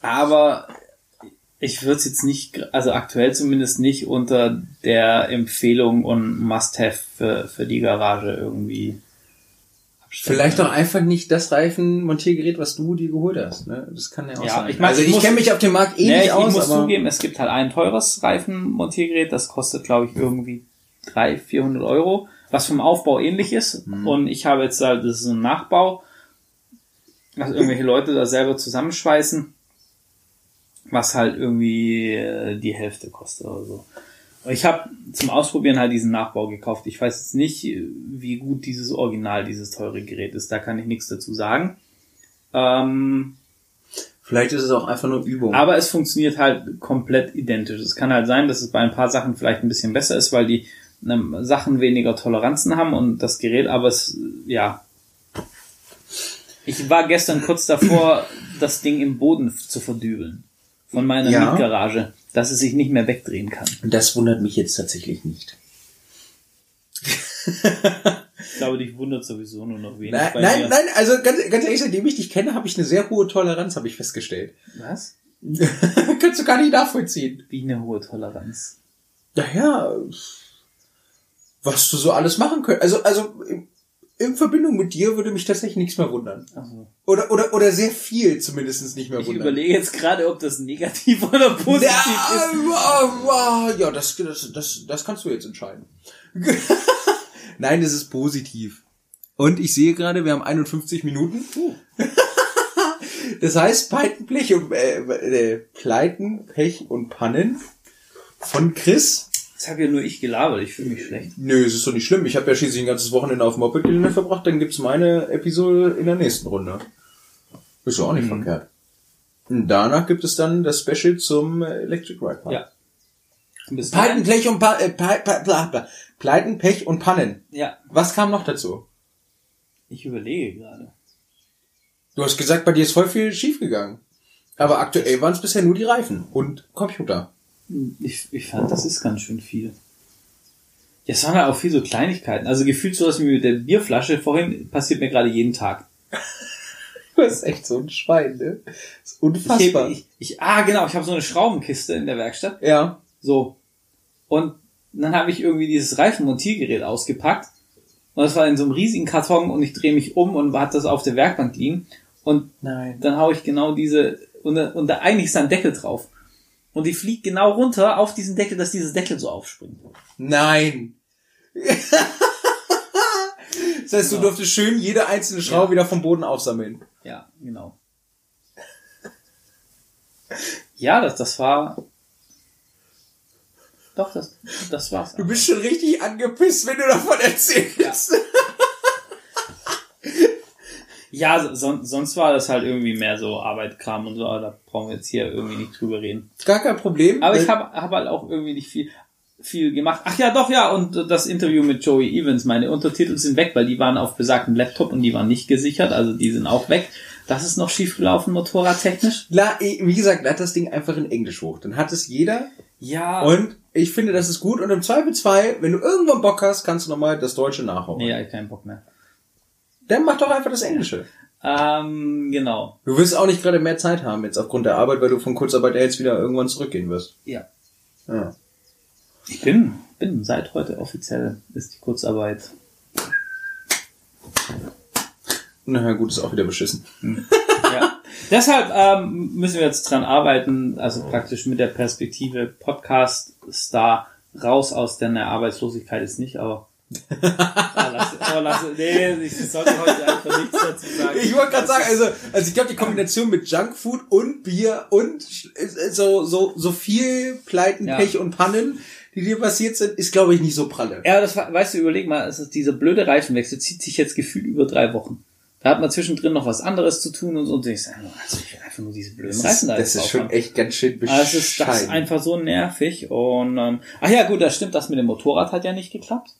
aber ich würde es jetzt nicht, also aktuell zumindest nicht unter der Empfehlung und Must-Have für, für die Garage irgendwie. Vielleicht auch einfach nicht das Reifenmontiergerät, was du dir geholt hast. Ne? Das kann ja auch Ja, sein. ich mein, also ich kenne mich auf dem Markt eh Nee, nicht ich, aus, ich muss zugeben, es gibt halt ein teures Reifenmontiergerät, das kostet, glaube ich, irgendwie 300, 400 Euro, was vom Aufbau ähnlich ist. Mhm. Und ich habe jetzt halt, das ist ein Nachbau, was irgendwelche Leute da selber zusammenschweißen, was halt irgendwie äh, die Hälfte kostet oder so. Ich habe zum Ausprobieren halt diesen Nachbau gekauft. Ich weiß jetzt nicht, wie gut dieses Original, dieses teure Gerät ist. Da kann ich nichts dazu sagen. Ähm, vielleicht ist es auch einfach nur Übung. aber es funktioniert halt komplett identisch. Es kann halt sein, dass es bei ein paar Sachen vielleicht ein bisschen besser ist, weil die Sachen weniger Toleranzen haben und das Gerät, aber es, ja. Ich war gestern kurz davor, das Ding im Boden zu verdübeln. Von meiner Ja. Mietgarage, dass es sich nicht mehr wegdrehen kann. das wundert mich jetzt tatsächlich nicht. Ich glaube, dich wundert sowieso nur noch wenig Nein, bei nein, mir. nein, also ganz, ganz ehrlich, seitdem ich dich kenne, habe ich eine sehr hohe Toleranz, habe ich festgestellt. Was? Kannst du gar nicht nachvollziehen. Wie eine hohe Toleranz. Naja, was du so alles machen könntest. Also, also in, in Verbindung mit dir würde mich tatsächlich nichts mehr wundern. Also, Oder, oder, oder sehr viel zumindest nicht mehr ich wundern. überlege jetzt gerade, ob das negativ oder positiv ist. Ja, ja, das, das, das, das kannst du jetzt entscheiden. Nein, es ist positiv. Und ich sehe gerade, wir haben 51 Minuten. Das heißt, Pleiten, Pech und, äh, äh, Pleiten, Pech und Pannen von Chris. Das habe ja nur ich gelabert, ich fühle mich schlecht. Nö, es ist doch nicht schlimm. Ich habe ja schließlich ein ganzes Wochenende auf dem Moped-Gelände verbracht. Dann gibt's meine Episode in der nächsten Runde. Ist doch auch nicht verkehrt. Und danach gibt es dann das Special zum äh, Electric Ride Park. Ja. Pleiten, Pech und pa äh, pa bla, bla. Pleiten, Pech und Pannen. Ja, Was kam noch dazu? ich überlege gerade. Du hast gesagt, bei dir ist voll viel schiefgegangen. Aber aktuell waren es bisher nur die Reifen und Computer. Ich, ich fand, das ist ganz schön viel. Ja, es waren halt auch viel so Kleinigkeiten. Also gefühlt so was wie mit der Bierflasche vorhin passiert mir gerade jeden Tag. Du bist echt so ein Schwein, ne? Das ist Ich, unfassbar. heb- ich, ich, ah, genau, ich habe so eine Schraubenkiste in der Werkstatt. ja. So. Und dann habe ich irgendwie dieses Reifenmontiergerät ausgepackt. Und das war in so einem riesigen Karton und ich drehe mich um und hat das auf der Werkbank liegen. Und Nein. dann hau ich genau diese, und, da- und da eigentlich ist da ein Deckel drauf. Und die fliegt genau runter auf diesen Deckel, dass dieses Deckel so aufspringt. Nein. das heißt, du Ja. durftest schön jede einzelne Schraube Ja. wieder vom Boden aufsammeln. Ja, genau. Ja, das, das war. Doch, das, das war's. Du bist schon richtig angepisst, wenn du davon erzählst. Ja, so, sonst war das halt irgendwie mehr so Arbeitkram und so, aber da brauchen wir jetzt hier irgendwie nicht drüber reden. Gar kein Problem. Aber ich habe hab halt auch irgendwie nicht viel, viel gemacht. Ach ja, doch, ja, und das Interview mit Joey Evans, meine Untertitel sind weg, weil die waren auf besagtem Laptop und die waren nicht gesichert, also die sind auch weg. Das ist noch schief gelaufen, motorradtechnisch. La, wie gesagt, lad das Ding einfach in Englisch hoch. Dann hat es jeder. Ja. Und ich finde, das ist gut. Und im Zweifelsfall, wenn du irgendwann Bock hast, kannst du nochmal das Deutsche nachhauen. nee, ich hab keinen Bock mehr. Dann mach doch einfach das Englische. Ähm, genau. Du wirst auch nicht gerade mehr Zeit haben jetzt aufgrund der Arbeit, weil du von Kurzarbeit jetzt wieder irgendwann zurückgehen wirst. Ja. Ja. Ich bin, bin seit heute offiziell ist die Kurzarbeit. Na gut, ist auch wieder beschissen. ja. Deshalb ähm, müssen wir jetzt dran arbeiten, also praktisch mit der Perspektive Podcast-Star raus aus der Arbeitslosigkeit ist nicht, aber. lass, nee, ich sollte heute einfach nichts dazu sagen. Ich wollte gerade sagen, also, also ich glaube, die Kombination mit Junkfood und Bier und äh, so, so, so viel Pleiten, Ja. Pech und Pannen, die dir passiert sind, ist, glaube ich, nicht so pralle. Ja, das war, weißt du, überleg mal, ist dieser blöde Reifenwechsel zieht sich jetzt gefühlt über drei Wochen. Da hat man zwischendrin noch was anderes zu tun und so. Und ich sage, also ich will einfach nur diese blöden Das Reifen da das ist schon haben. echt ganz schön Also bescheiden. es ist das ist einfach so nervig. Und ähm, ach ja, gut, das stimmt, das mit dem Motorrad hat ja nicht geklappt.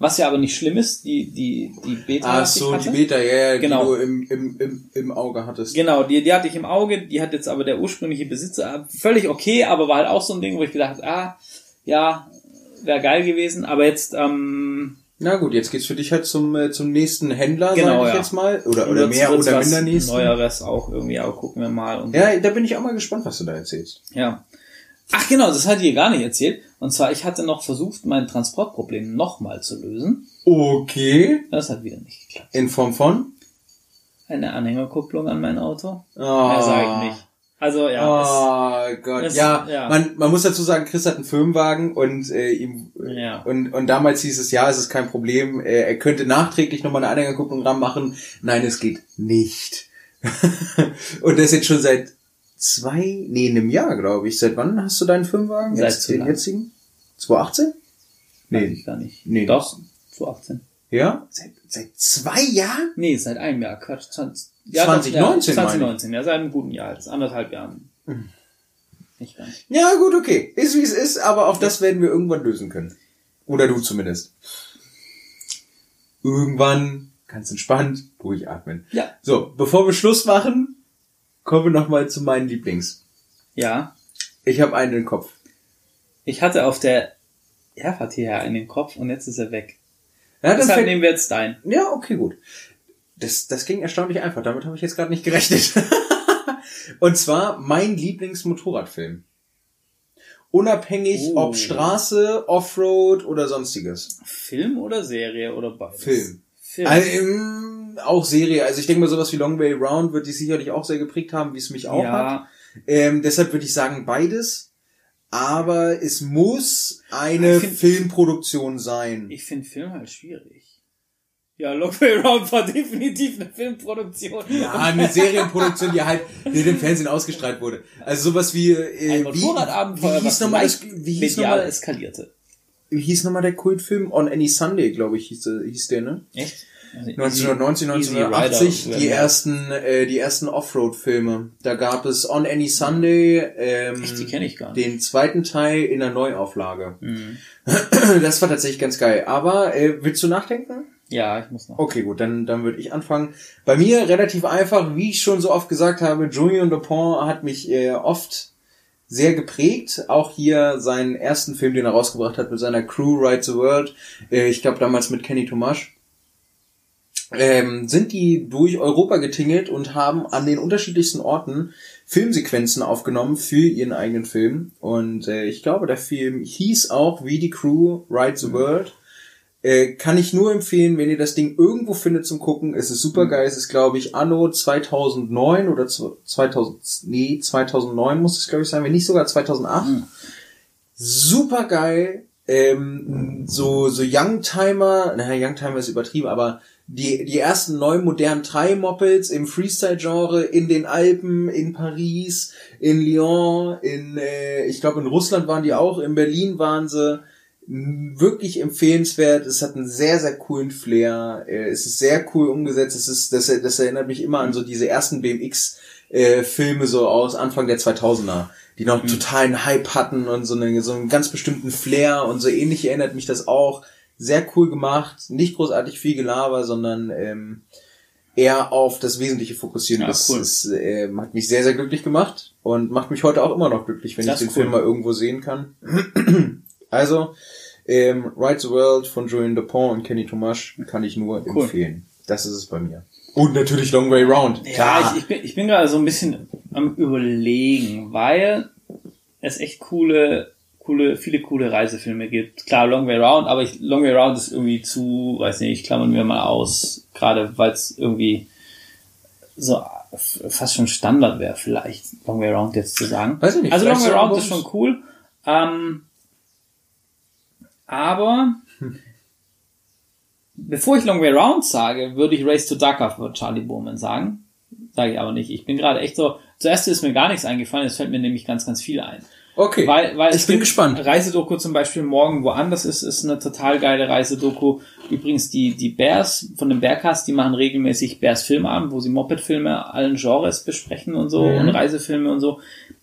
Was ja aber nicht schlimm ist, die, die, die Beta. Ach so, die. Beta, ja, ja, Genau. die du im, im, im, im Auge hattest. Genau, die, die hatte ich im Auge, die hat jetzt aber der ursprüngliche Besitzer völlig okay, aber war halt auch so ein Ding, wo ich gedacht, ah, ja, wäre geil gewesen, aber jetzt, ähm, Na gut, jetzt geht's für dich halt zum, äh, zum nächsten Händler, Genau, sag ich ja. jetzt mal. Oder, oder mehr oder minder nächsten. Neueres auch irgendwie, aber gucken wir mal. Und Ja, da bin ich auch mal gespannt, was du da erzählst. Ja. Ach genau, das hatte ich dir gar nicht erzählt. Und zwar, ich hatte noch versucht, mein Transportproblem nochmal zu lösen. Okay. Das hat wieder nicht geklappt. In Form von? Eine Anhängerkupplung an mein Auto. Oh. Mehr sage ich nicht. Also ja, Oh Gott, es- ja, ja. Man, man muss dazu sagen, Chris hat einen Firmenwagen und äh, ihm es, ja. und, und damals hieß es, ja, es ist kein Problem, äh, er könnte nachträglich nochmal eine Anhängerkupplung ranmachen. Nein, es geht nicht. und das jetzt schon seit zwei, nee, einem Jahr, glaube ich. Seit wann hast du deinen Firmenwagen? Seit Jetzt, den lang. jetzigen? 2018? Weiß Nee. ich gar nicht. Nee. Doch, 2018. Ja? Seit, seit zwei Jahren? Nee, seit einem Jahr. Quatsch. 20, 2019 ja, meine ich. 2019, ja, seit einem guten Jahr. Jetzt anderthalb Jahren. Nicht ganz. Ja, gut, okay. Ist wie es ist, aber auch das werden wir irgendwann lösen können. Oder du zumindest. Irgendwann ganz entspannt durchatmen. Ja. So, bevor wir Schluss machen, kommen wir nochmal zu meinen Lieblings. Ja. Ich habe einen im Kopf. Ich hatte auf der Herfahrt hierher einen im Kopf und jetzt ist er weg. Ja, das Deshalb fällt, nehmen wir jetzt deinen. ja okay, gut. Das, das ging erstaunlich einfach. Damit habe ich jetzt gerade nicht gerechnet. Und zwar mein Lieblingsmotorradfilm. Unabhängig Oh. ob Straße, Offroad oder sonstiges. Film oder Serie oder beides? Film. Film. Also, auch Serie. Also ich denke mal, sowas wie Long Way Round wird die sicherlich auch sehr geprägt haben, wie es mich auch hat. ja, Ähm, deshalb würde ich sagen beides. Aber es muss eine find- Filmproduktion sein. ich finde Film halt schwierig. Ja, Long Way Round war definitiv eine Filmproduktion. Ja, eine Serienproduktion, die halt die im Fernsehen ausgestrahlt wurde. Also sowas wie äh, Ein wie, wie hieß nochmal das, wie hieß nochmal, eskalierte. wie hieß nochmal der Kultfilm On Any Sunday, glaube ich, hieß, der- hieß der, ne? Echt? Also 1990, Easy- Easy 1980 Rider, die ersten äh, die ersten Offroad-Filme. Da gab es On Any Sunday ähm, Echt, die kenne ich gar nicht. den zweiten Teil in der Neuauflage. Mhm. Das war tatsächlich ganz geil. Aber äh, willst du nachdenken? Ja, ich muss noch. Okay, gut, dann, dann würde ich anfangen. Bei mir relativ einfach, wie ich schon so oft gesagt habe, Julien Dupont hat mich äh, oft sehr geprägt. Auch hier seinen ersten Film, den er rausgebracht hat mit seiner Crew Ride the World, äh, ich glaube damals mit Kenny Tomasch, ähm, sind die durch Europa getingelt und haben an den unterschiedlichsten Orten Filmsequenzen aufgenommen für ihren eigenen Film. Und äh, ich glaube, der Film hieß auch wie die Crew Ride the World. Äh, kann ich nur empfehlen, wenn ihr das Ding irgendwo findet zum Gucken. Es ist super geil. Es ist, glaube ich, Anno 2009 oder zw- 2000, nee, 2009 muss es, glaube ich, sein, wenn nicht sogar 2008. Mhm. Super geil. Ähm, so, so Youngtimer, naja, Youngtimer ist übertrieben, aber die, die ersten neuen modernen Tri-Moppets im Freestyle-Genre in den Alpen, in Paris, in Lyon, in, äh, ich glaube in Russland waren die auch, in Berlin waren sie wirklich empfehlenswert. Es hat einen sehr, sehr coolen Flair. Äh, Es ist sehr cool umgesetzt. Es ist, das, das erinnert mich immer an so diese ersten BMX-Filme so aus Anfang der 2000er, die noch totalen Hype hatten und so, eine, so einen ganz bestimmten Flair und so ähnlich erinnert mich das auch. Sehr cool gemacht, nicht großartig viel Gelaber, sondern ähm, eher auf das Wesentliche fokussieren. Ja, das cool. ist, äh, hat mich sehr, sehr glücklich gemacht und macht mich heute auch immer noch glücklich, wenn Das ich den cool. Film mal irgendwo sehen kann. also, ähm, Ride the World von Julian Dupont und Kenny Tomasch kann ich nur Cool. empfehlen. Das ist es bei mir. Und natürlich Long Way Round. Ja, ich, ich bin, ich bin gerade so ein bisschen am überlegen, weil es echt coole, coole, viele coole Reisefilme gibt. Klar, Long Way Round, aber ich, Long Way Round ist irgendwie zu, weiß nicht, ich klammern mir mal aus, gerade weil es irgendwie so fast schon Standard wäre, vielleicht Long Way Round jetzt zu sagen. Weiß ich nicht, Also Long Way Round ist schon cool. Ähm, aber bevor ich Long Way Round sage, würde ich Race to Dakar für Charlie Bowman sagen. Sage ich aber nicht. Ich bin gerade echt so. Zuerst ist mir gar nichts eingefallen, es fällt mir nämlich ganz, ganz viel ein. Okay. Weil, weil ich bin gespannt. Reisedoku zum Beispiel morgen woanders ist, ist eine total geile Reisedoku. Übrigens die, die Bears von dem Bearcast, die machen regelmäßig Bears Filmabend, wo sie Moped-Filme allen Genres besprechen und so Mhm. und Reisefilme und so.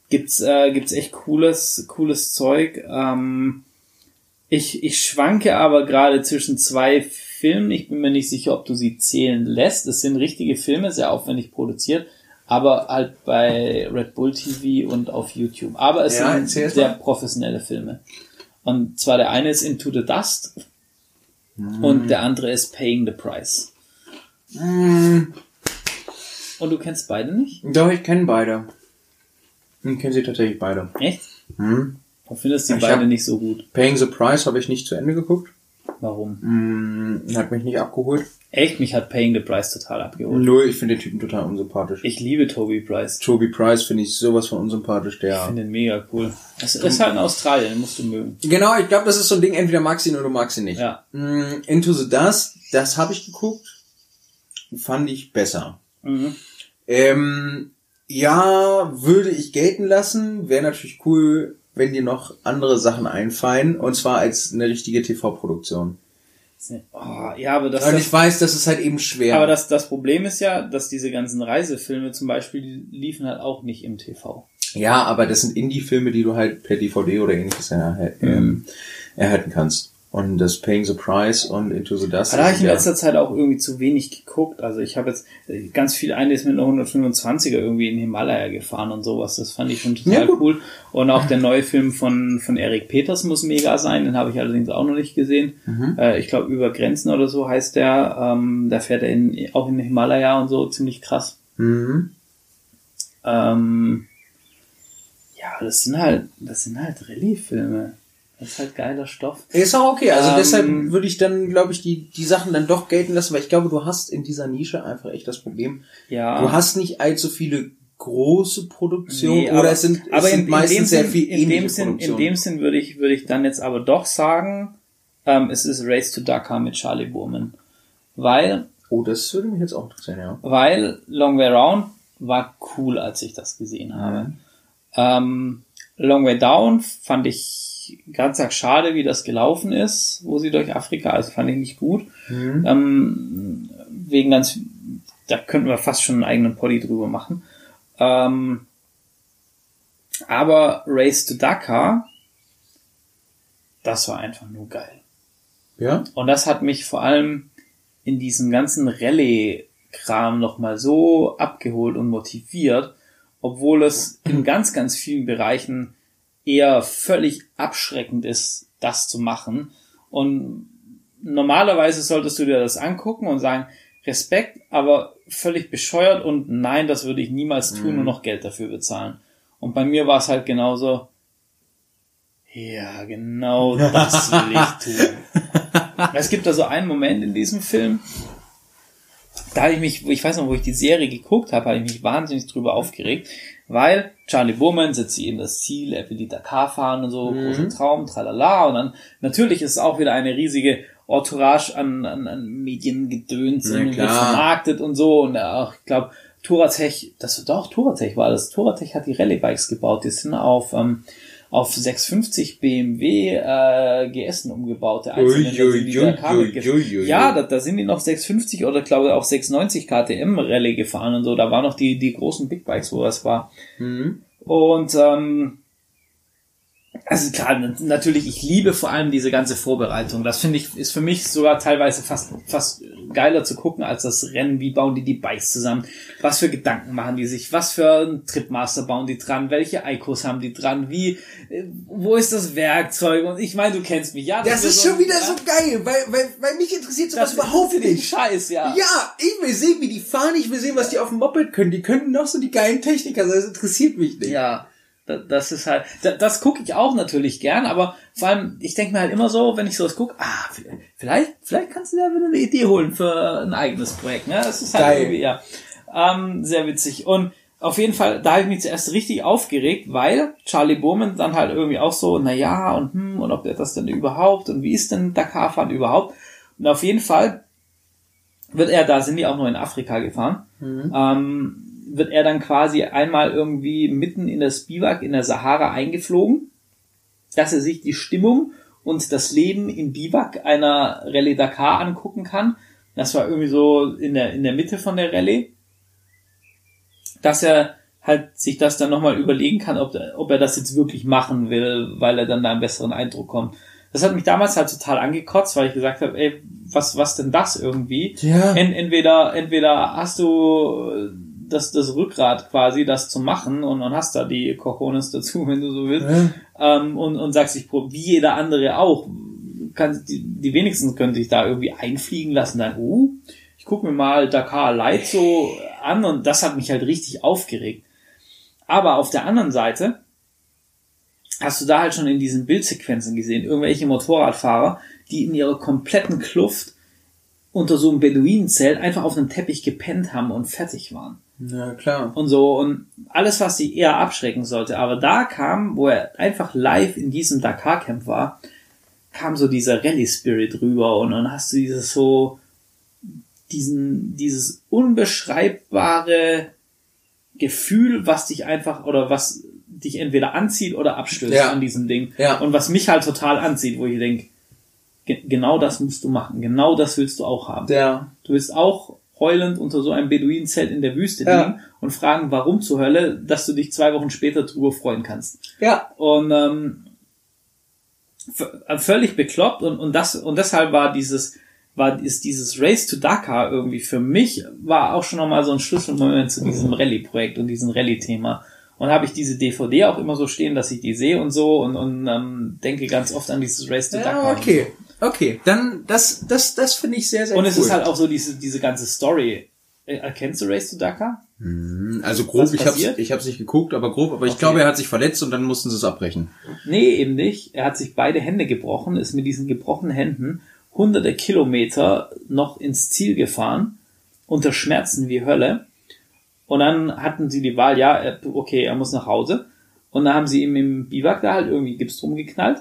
Gibt's, äh, gibt's echt cooles, cooles Zeug. Ähm, ich, ich schwanke aber gerade zwischen zwei Filmen. Ich bin mir nicht sicher, ob du sie zählen lässt. Es sind richtige Filme, sehr aufwendig produziert, aber halt bei Red Bull TV und auf YouTube. Aber es Ja, sind sehr mal. professionelle Filme. Und zwar der eine ist Into the Dust. Und der andere ist Paying the Price. Mm, Und du kennst beide nicht? doch, ich kenne beide. Ich kenne sie tatsächlich beide. Echt? Hm. Du findest die Ich beide nicht so gut. Paying the Price habe ich nicht zu Ende geguckt. Warum? Hm, hat mich nicht abgeholt. Echt, mich hat Paying the Price total abgeholt. Null, ich finde den Typen total unsympathisch. Ich liebe Toby Price. Toby Price finde ich sowas von unsympathisch, Ich der. finde den mega cool. Das ist halt in Australien, den musst du mögen. Genau, ich glaube, das ist so ein Ding, entweder magst du ihn oder du magst ihn nicht. Ja. Mm, Into the Dust, das habe ich geguckt. Fand ich besser. Mhm. Ähm, ja, würde ich gelten lassen. Wäre natürlich cool, wenn dir noch andere Sachen einfallen. Und zwar als eine richtige TV-Produktion. Oh, ja, aber das, Und das ich weiß, das ist halt eben schwer. Aber das, das Problem ist ja, dass diese ganzen Reisefilme zum Beispiel, die liefen halt auch nicht im TV. ja, aber das sind Indie-Filme, die du halt per DVD oder ähnliches erhal- ähm, erhalten kannst. Und das Paying the Price und Into the Dust. Da habe ich in letzter Zeit auch irgendwie zu wenig geguckt. Also ich habe jetzt äh, ganz viel eine ist mit einer 125er irgendwie in Himalaya gefahren und sowas. Das fand ich schon total Ja, cool. Und auch der neue Film von, von Eric Peters muss mega sein. Den habe ich allerdings auch noch nicht gesehen. Mhm. Äh, ich glaube, über Grenzen oder so heißt der. Ähm, da fährt er in, auch in den Himalaya und so ziemlich krass. Mhm. Ähm, ja, das sind halt, das sind halt Rallye-Filme. Das ist halt geiler Stoff. Ist auch okay. Also Ähm, deshalb würde ich dann, glaube ich, die, die Sachen dann doch gelten lassen, weil ich glaube, du hast in dieser Nische einfach echt das Problem. Ja. Du hast nicht allzu viele große Produktionen Nee, oder aber- es sind, es aber sind in, in meistens dem sehr Sinn, viel in dem Sinn, in dem Sinn würde ich, würde ich dann jetzt aber doch sagen, ähm, es ist Race to Dakar mit Charlie Burman. Weil, oh, das würde mich jetzt auch interessieren, ja. weil Long Way Round war cool, als ich das gesehen habe. Ähm, Long Way Down fand ich ganz arg schade, wie das gelaufen ist, wo sie durch Afrika, also fand ich nicht gut. Mhm. Ähm, wegen ganz, da könnten wir fast schon einen eigenen Poddy drüber machen. Ähm, aber Race to Dakar, das war einfach nur geil. Ja? Und das hat mich vor allem in diesem ganzen Rallye-Kram nochmal so abgeholt und motiviert, obwohl es in ganz, ganz vielen Bereichen eher völlig abschreckend ist, das zu machen. Und normalerweise solltest du dir das angucken und sagen, Respekt, aber völlig bescheuert und nein, das würde ich niemals tun und noch Geld dafür bezahlen. Und bei mir war es halt genauso, ja, genau das will ich tun. Es gibt da so einen Moment in diesem Film, da habe ich mich, ich weiß noch, wo ich die Serie geguckt habe, habe ich mich wahnsinnig drüber aufgeregt, weil Charlie Bowman sitzt hier in das Ziel, er will die Dakar fahren und so, großer Traum, tralala, und dann natürlich ist es auch wieder eine riesige Entourage an, an, an Mediengedöns irgendwie klar. vermarktet und so, und auch, ich glaube, Touratech, das doch, Touratech war das, Touratech hat die Rallye-Bikes gebaut, die sind auf, ähm, auf 650 BMW äh, GS umgebaut. Der einzelne, Ui. Ja, da, da sind die noch 650 oder glaube auch 690 KTM Rallye gefahren und so. Da waren noch die, die großen Big Bikes, wo das war. Mhm. Und ähm, also klar, natürlich, ich liebe vor allem diese ganze Vorbereitung. Das finde ich, ist für mich sogar teilweise fast, fast geiler zu gucken als das Rennen. Wie bauen die die Bikes zusammen? Was für Gedanken machen die sich? Was für einen Tripmaster bauen die dran? Welche Icos haben die dran? Wie, äh, wo ist das Werkzeug? Und ich meine, du kennst mich, ja? Das ist schon wieder so geil, weil, weil, weil mich interessiert sowas das überhaupt nicht. Scheiß, ja. Ja, ich will sehen, wie die fahren, ich will sehen, was die auf dem Moped können. Die können noch so die geilen Techniker sein, das interessiert mich nicht. Ja, das ist halt, da- das gucke ich auch natürlich gern, aber vor allem, ich denke mir halt immer so, wenn ich sowas gucke, ah, vielleicht, vielleicht kannst du da wieder eine Idee holen für ein eigenes Projekt, ne? Das ist halt Geil. irgendwie, ja, ähm, sehr witzig. Und auf jeden Fall, da habe ich mich zuerst richtig aufgeregt, weil Charlie Bowman dann halt irgendwie auch so, na ja, und hm, und ob er das denn überhaupt und wie ist denn Dakar-Fahren überhaupt? Und auf jeden Fall wird er, da sind die auch nur in Afrika gefahren, ähm, wird er dann quasi einmal irgendwie mitten in das Biwak in der Sahara eingeflogen, dass er sich die Stimmung und das Leben im Biwak einer Rallye Dakar angucken kann. Das war irgendwie so in der, in der Mitte von der Rallye. Dass er halt sich das dann nochmal überlegen kann, ob, ob er das jetzt wirklich machen will, weil er dann da einen besseren Eindruck kommt. Das hat mich damals halt total angekotzt, weil ich gesagt habe, ey, was, was denn das irgendwie? Ja. En, entweder, entweder hast du das, das Rückgrat quasi, das zu machen und, und hast da die Cojones dazu, wenn du so willst, Ja. ähm, und, und sagst, ich prob- wie jeder andere auch, kann, die, die wenigsten können sich da irgendwie einfliegen lassen, dann, uh, ich gucke mir mal Dakar Light so an und das hat mich halt richtig aufgeregt. Aber auf der anderen Seite hast du da halt schon in diesen Bildsequenzen gesehen, irgendwelche Motorradfahrer, die in ihrer kompletten Kluft unter so einem Beduinenzelt einfach auf einem Teppich gepennt haben und fertig waren. Na klar. Und so, und alles, was sie eher abschrecken sollte. Aber da kam, wo er einfach live in diesem Dakar-Camp war, kam so dieser Rallye-Spirit rüber und dann hast du dieses so, diesen, dieses unbeschreibbare Gefühl, was dich einfach, oder was dich entweder anzieht oder abstößt Ja. an diesem Ding. Ja. Und was mich halt total anzieht, wo ich denke, ge genau das musst du machen. Genau das willst du auch haben. Ja. Du willst auch heulend unter so einem Beduinenzelt in der Wüste Ja. liegen und fragen, warum zur Hölle, dass du dich zwei Wochen später drüber freuen kannst. Ja. Und ähm, äh, völlig bekloppt und, und das und deshalb war dieses war ist dieses Race to Dakar irgendwie für mich war auch schon nochmal so ein Schlüsselmoment zu diesem Rallye-Projekt und diesem Rallye-Thema. Und habe ich diese DVD auch immer so stehen, dass ich die sehe und so und, und ähm, denke ganz oft an dieses Race to Dakar. Ja, und okay. Okay, dann das das das finde ich sehr sehr Und es cool. ist halt auch so diese, diese ganze Story. Äh, Erkennst du Race to Dakar? also grob, ich hab's passiert? ich hab's nicht geguckt, aber grob, aber ich Okay. glaube, er hat sich verletzt und dann mussten sie es abbrechen. Nee, eben nicht. Er hat sich beide Hände gebrochen, ist mit diesen gebrochenen Händen hunderte Kilometer noch ins Ziel gefahren, unter Schmerzen wie Hölle. Und dann hatten sie die Wahl, ja, okay, er muss nach Hause. Und dann haben sie ihm im Biwak da halt irgendwie Gips drum geknallt.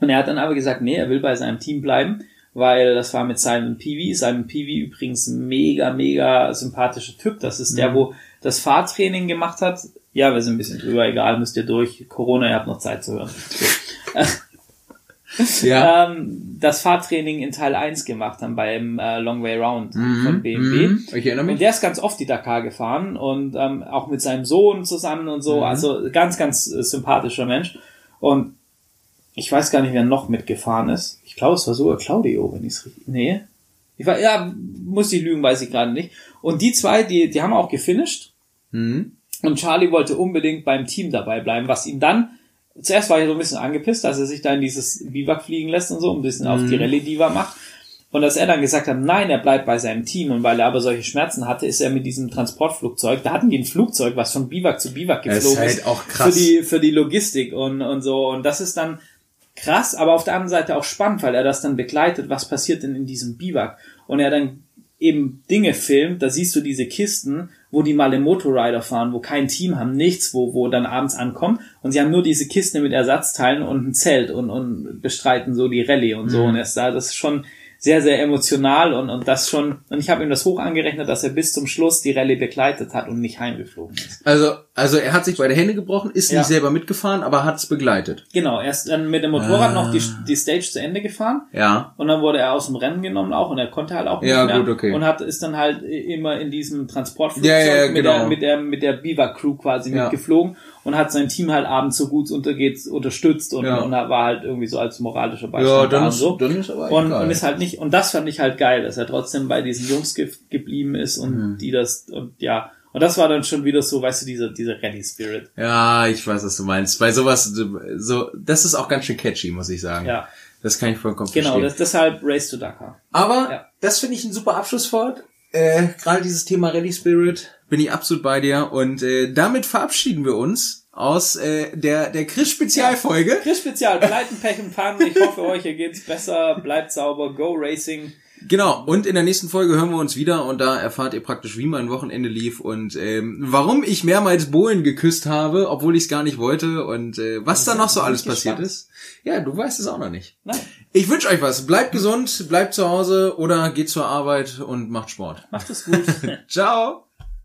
Und er hat dann aber gesagt, nee, er will bei seinem Team bleiben, weil das war mit Simon Peavy. Simon Peavy übrigens mega, mega sympathischer Typ. Das ist der, wo das Fahrtraining gemacht hat. Ja, wir sind ein bisschen drüber, egal, müsst ihr durch. Corona, ihr habt noch Zeit zu hören. Ja. Ähm, das Fahrtraining in Teil 1 gemacht haben beim äh, Long Way Round von BMW. Mhm. Ich erinnere Und mich. der ist ganz oft die Dakar gefahren und ähm, auch mit seinem Sohn zusammen und so. Also ganz, ganz äh, sympathischer Mensch. Und ich weiß gar nicht, wer noch mitgefahren ist. Ich glaube, es war sogar Claudio, wenn ich es richtig. Nee. Ich war, ja, muss ich lügen, weiß ich gerade nicht. Und die zwei, die, die haben auch gefinisht. Mhm. Und Charlie wollte unbedingt beim Team dabei bleiben, was ihm dann, zuerst war er so ein bisschen angepisst, dass er sich da in dieses Biwak fliegen lässt und so, ein bisschen auf die Rallye-Diva macht. Und dass er dann gesagt hat, nein, er bleibt bei seinem Team. Und weil er aber solche Schmerzen hatte, ist er mit diesem Transportflugzeug, da hatten die ein Flugzeug, was von Biwak zu Biwak Das ist geflogen halt ist. auch krass. Für die, für die Logistik und, und so. Und das ist dann krass, aber auf der anderen Seite auch spannend, weil er das dann begleitet, was passiert denn in diesem Biwak. Und er dann eben Dinge filmt, da siehst du diese Kisten, wo die mal im Motorrider fahren, wo kein Team haben, nichts, wo, wo dann abends ankommen. Und sie haben nur diese Kiste mit Ersatzteilen und ein Zelt und, und bestreiten so die Rallye und so. Und er ist da, das ist schon sehr, sehr emotional und, und das schon, und ich habe ihm das hoch angerechnet, dass er bis zum Schluss die Rallye begleitet hat und nicht heimgeflogen ist. Also, also er hat sich beide Hände gebrochen, ist Ja. nicht selber mitgefahren, aber hat es begleitet. Genau, er ist dann mit dem Motorrad Ah. noch die, die Stage zu Ende gefahren Ja. Und dann wurde er aus dem Rennen genommen auch und er konnte halt auch nicht Ja, mehr. gut, okay. Und hat ist dann halt immer in diesem Transportflugzeug Ja, ja, mit, genau. der, mit der mit der Biva Crew quasi mitgeflogen und hat sein Team halt abends so gut untergeht unterstützt und, Ja. und war halt irgendwie so als moralischer Ja, Beistand da dann und ist, so. dann ist aber Und, und ist halt nicht, und das fand ich halt geil, dass er trotzdem bei diesen Jungs ge geblieben ist und Mhm. die das, und ja, und das war dann schon wieder so, weißt du, dieser, dieser Rally Spirit. Ja, ich weiß, was du meinst. Bei sowas, so, das ist auch ganz schön catchy, muss ich sagen. Ja, Das kann ich vollkommen genau, verstehen. das, deshalb Race to Dakar. Aber Ja. das finde ich ein super Abschlusswort. Äh, Gerade dieses Thema Rally Spirit bin ich absolut bei dir. Und äh, damit verabschieden wir uns aus äh, der, der Chris-Spezialfolge. Chris Spezial, Pleiten, Pech und Pannen. Ich hoffe, euch hier geht's besser. Bleibt sauber. Go Racing. Genau, und in der nächsten Folge hören wir uns wieder und da erfahrt ihr praktisch, wie mein Wochenende lief und ähm, warum ich mehrmals Bohlen geküsst habe, obwohl ich es gar nicht wollte und äh, was da noch so alles passiert ist. Ja, du weißt es auch noch nicht. Nein, Ich wünsche euch was. Bleibt gesund, bleibt zu Hause oder geht zur Arbeit und macht Sport. macht es gut. Ciao!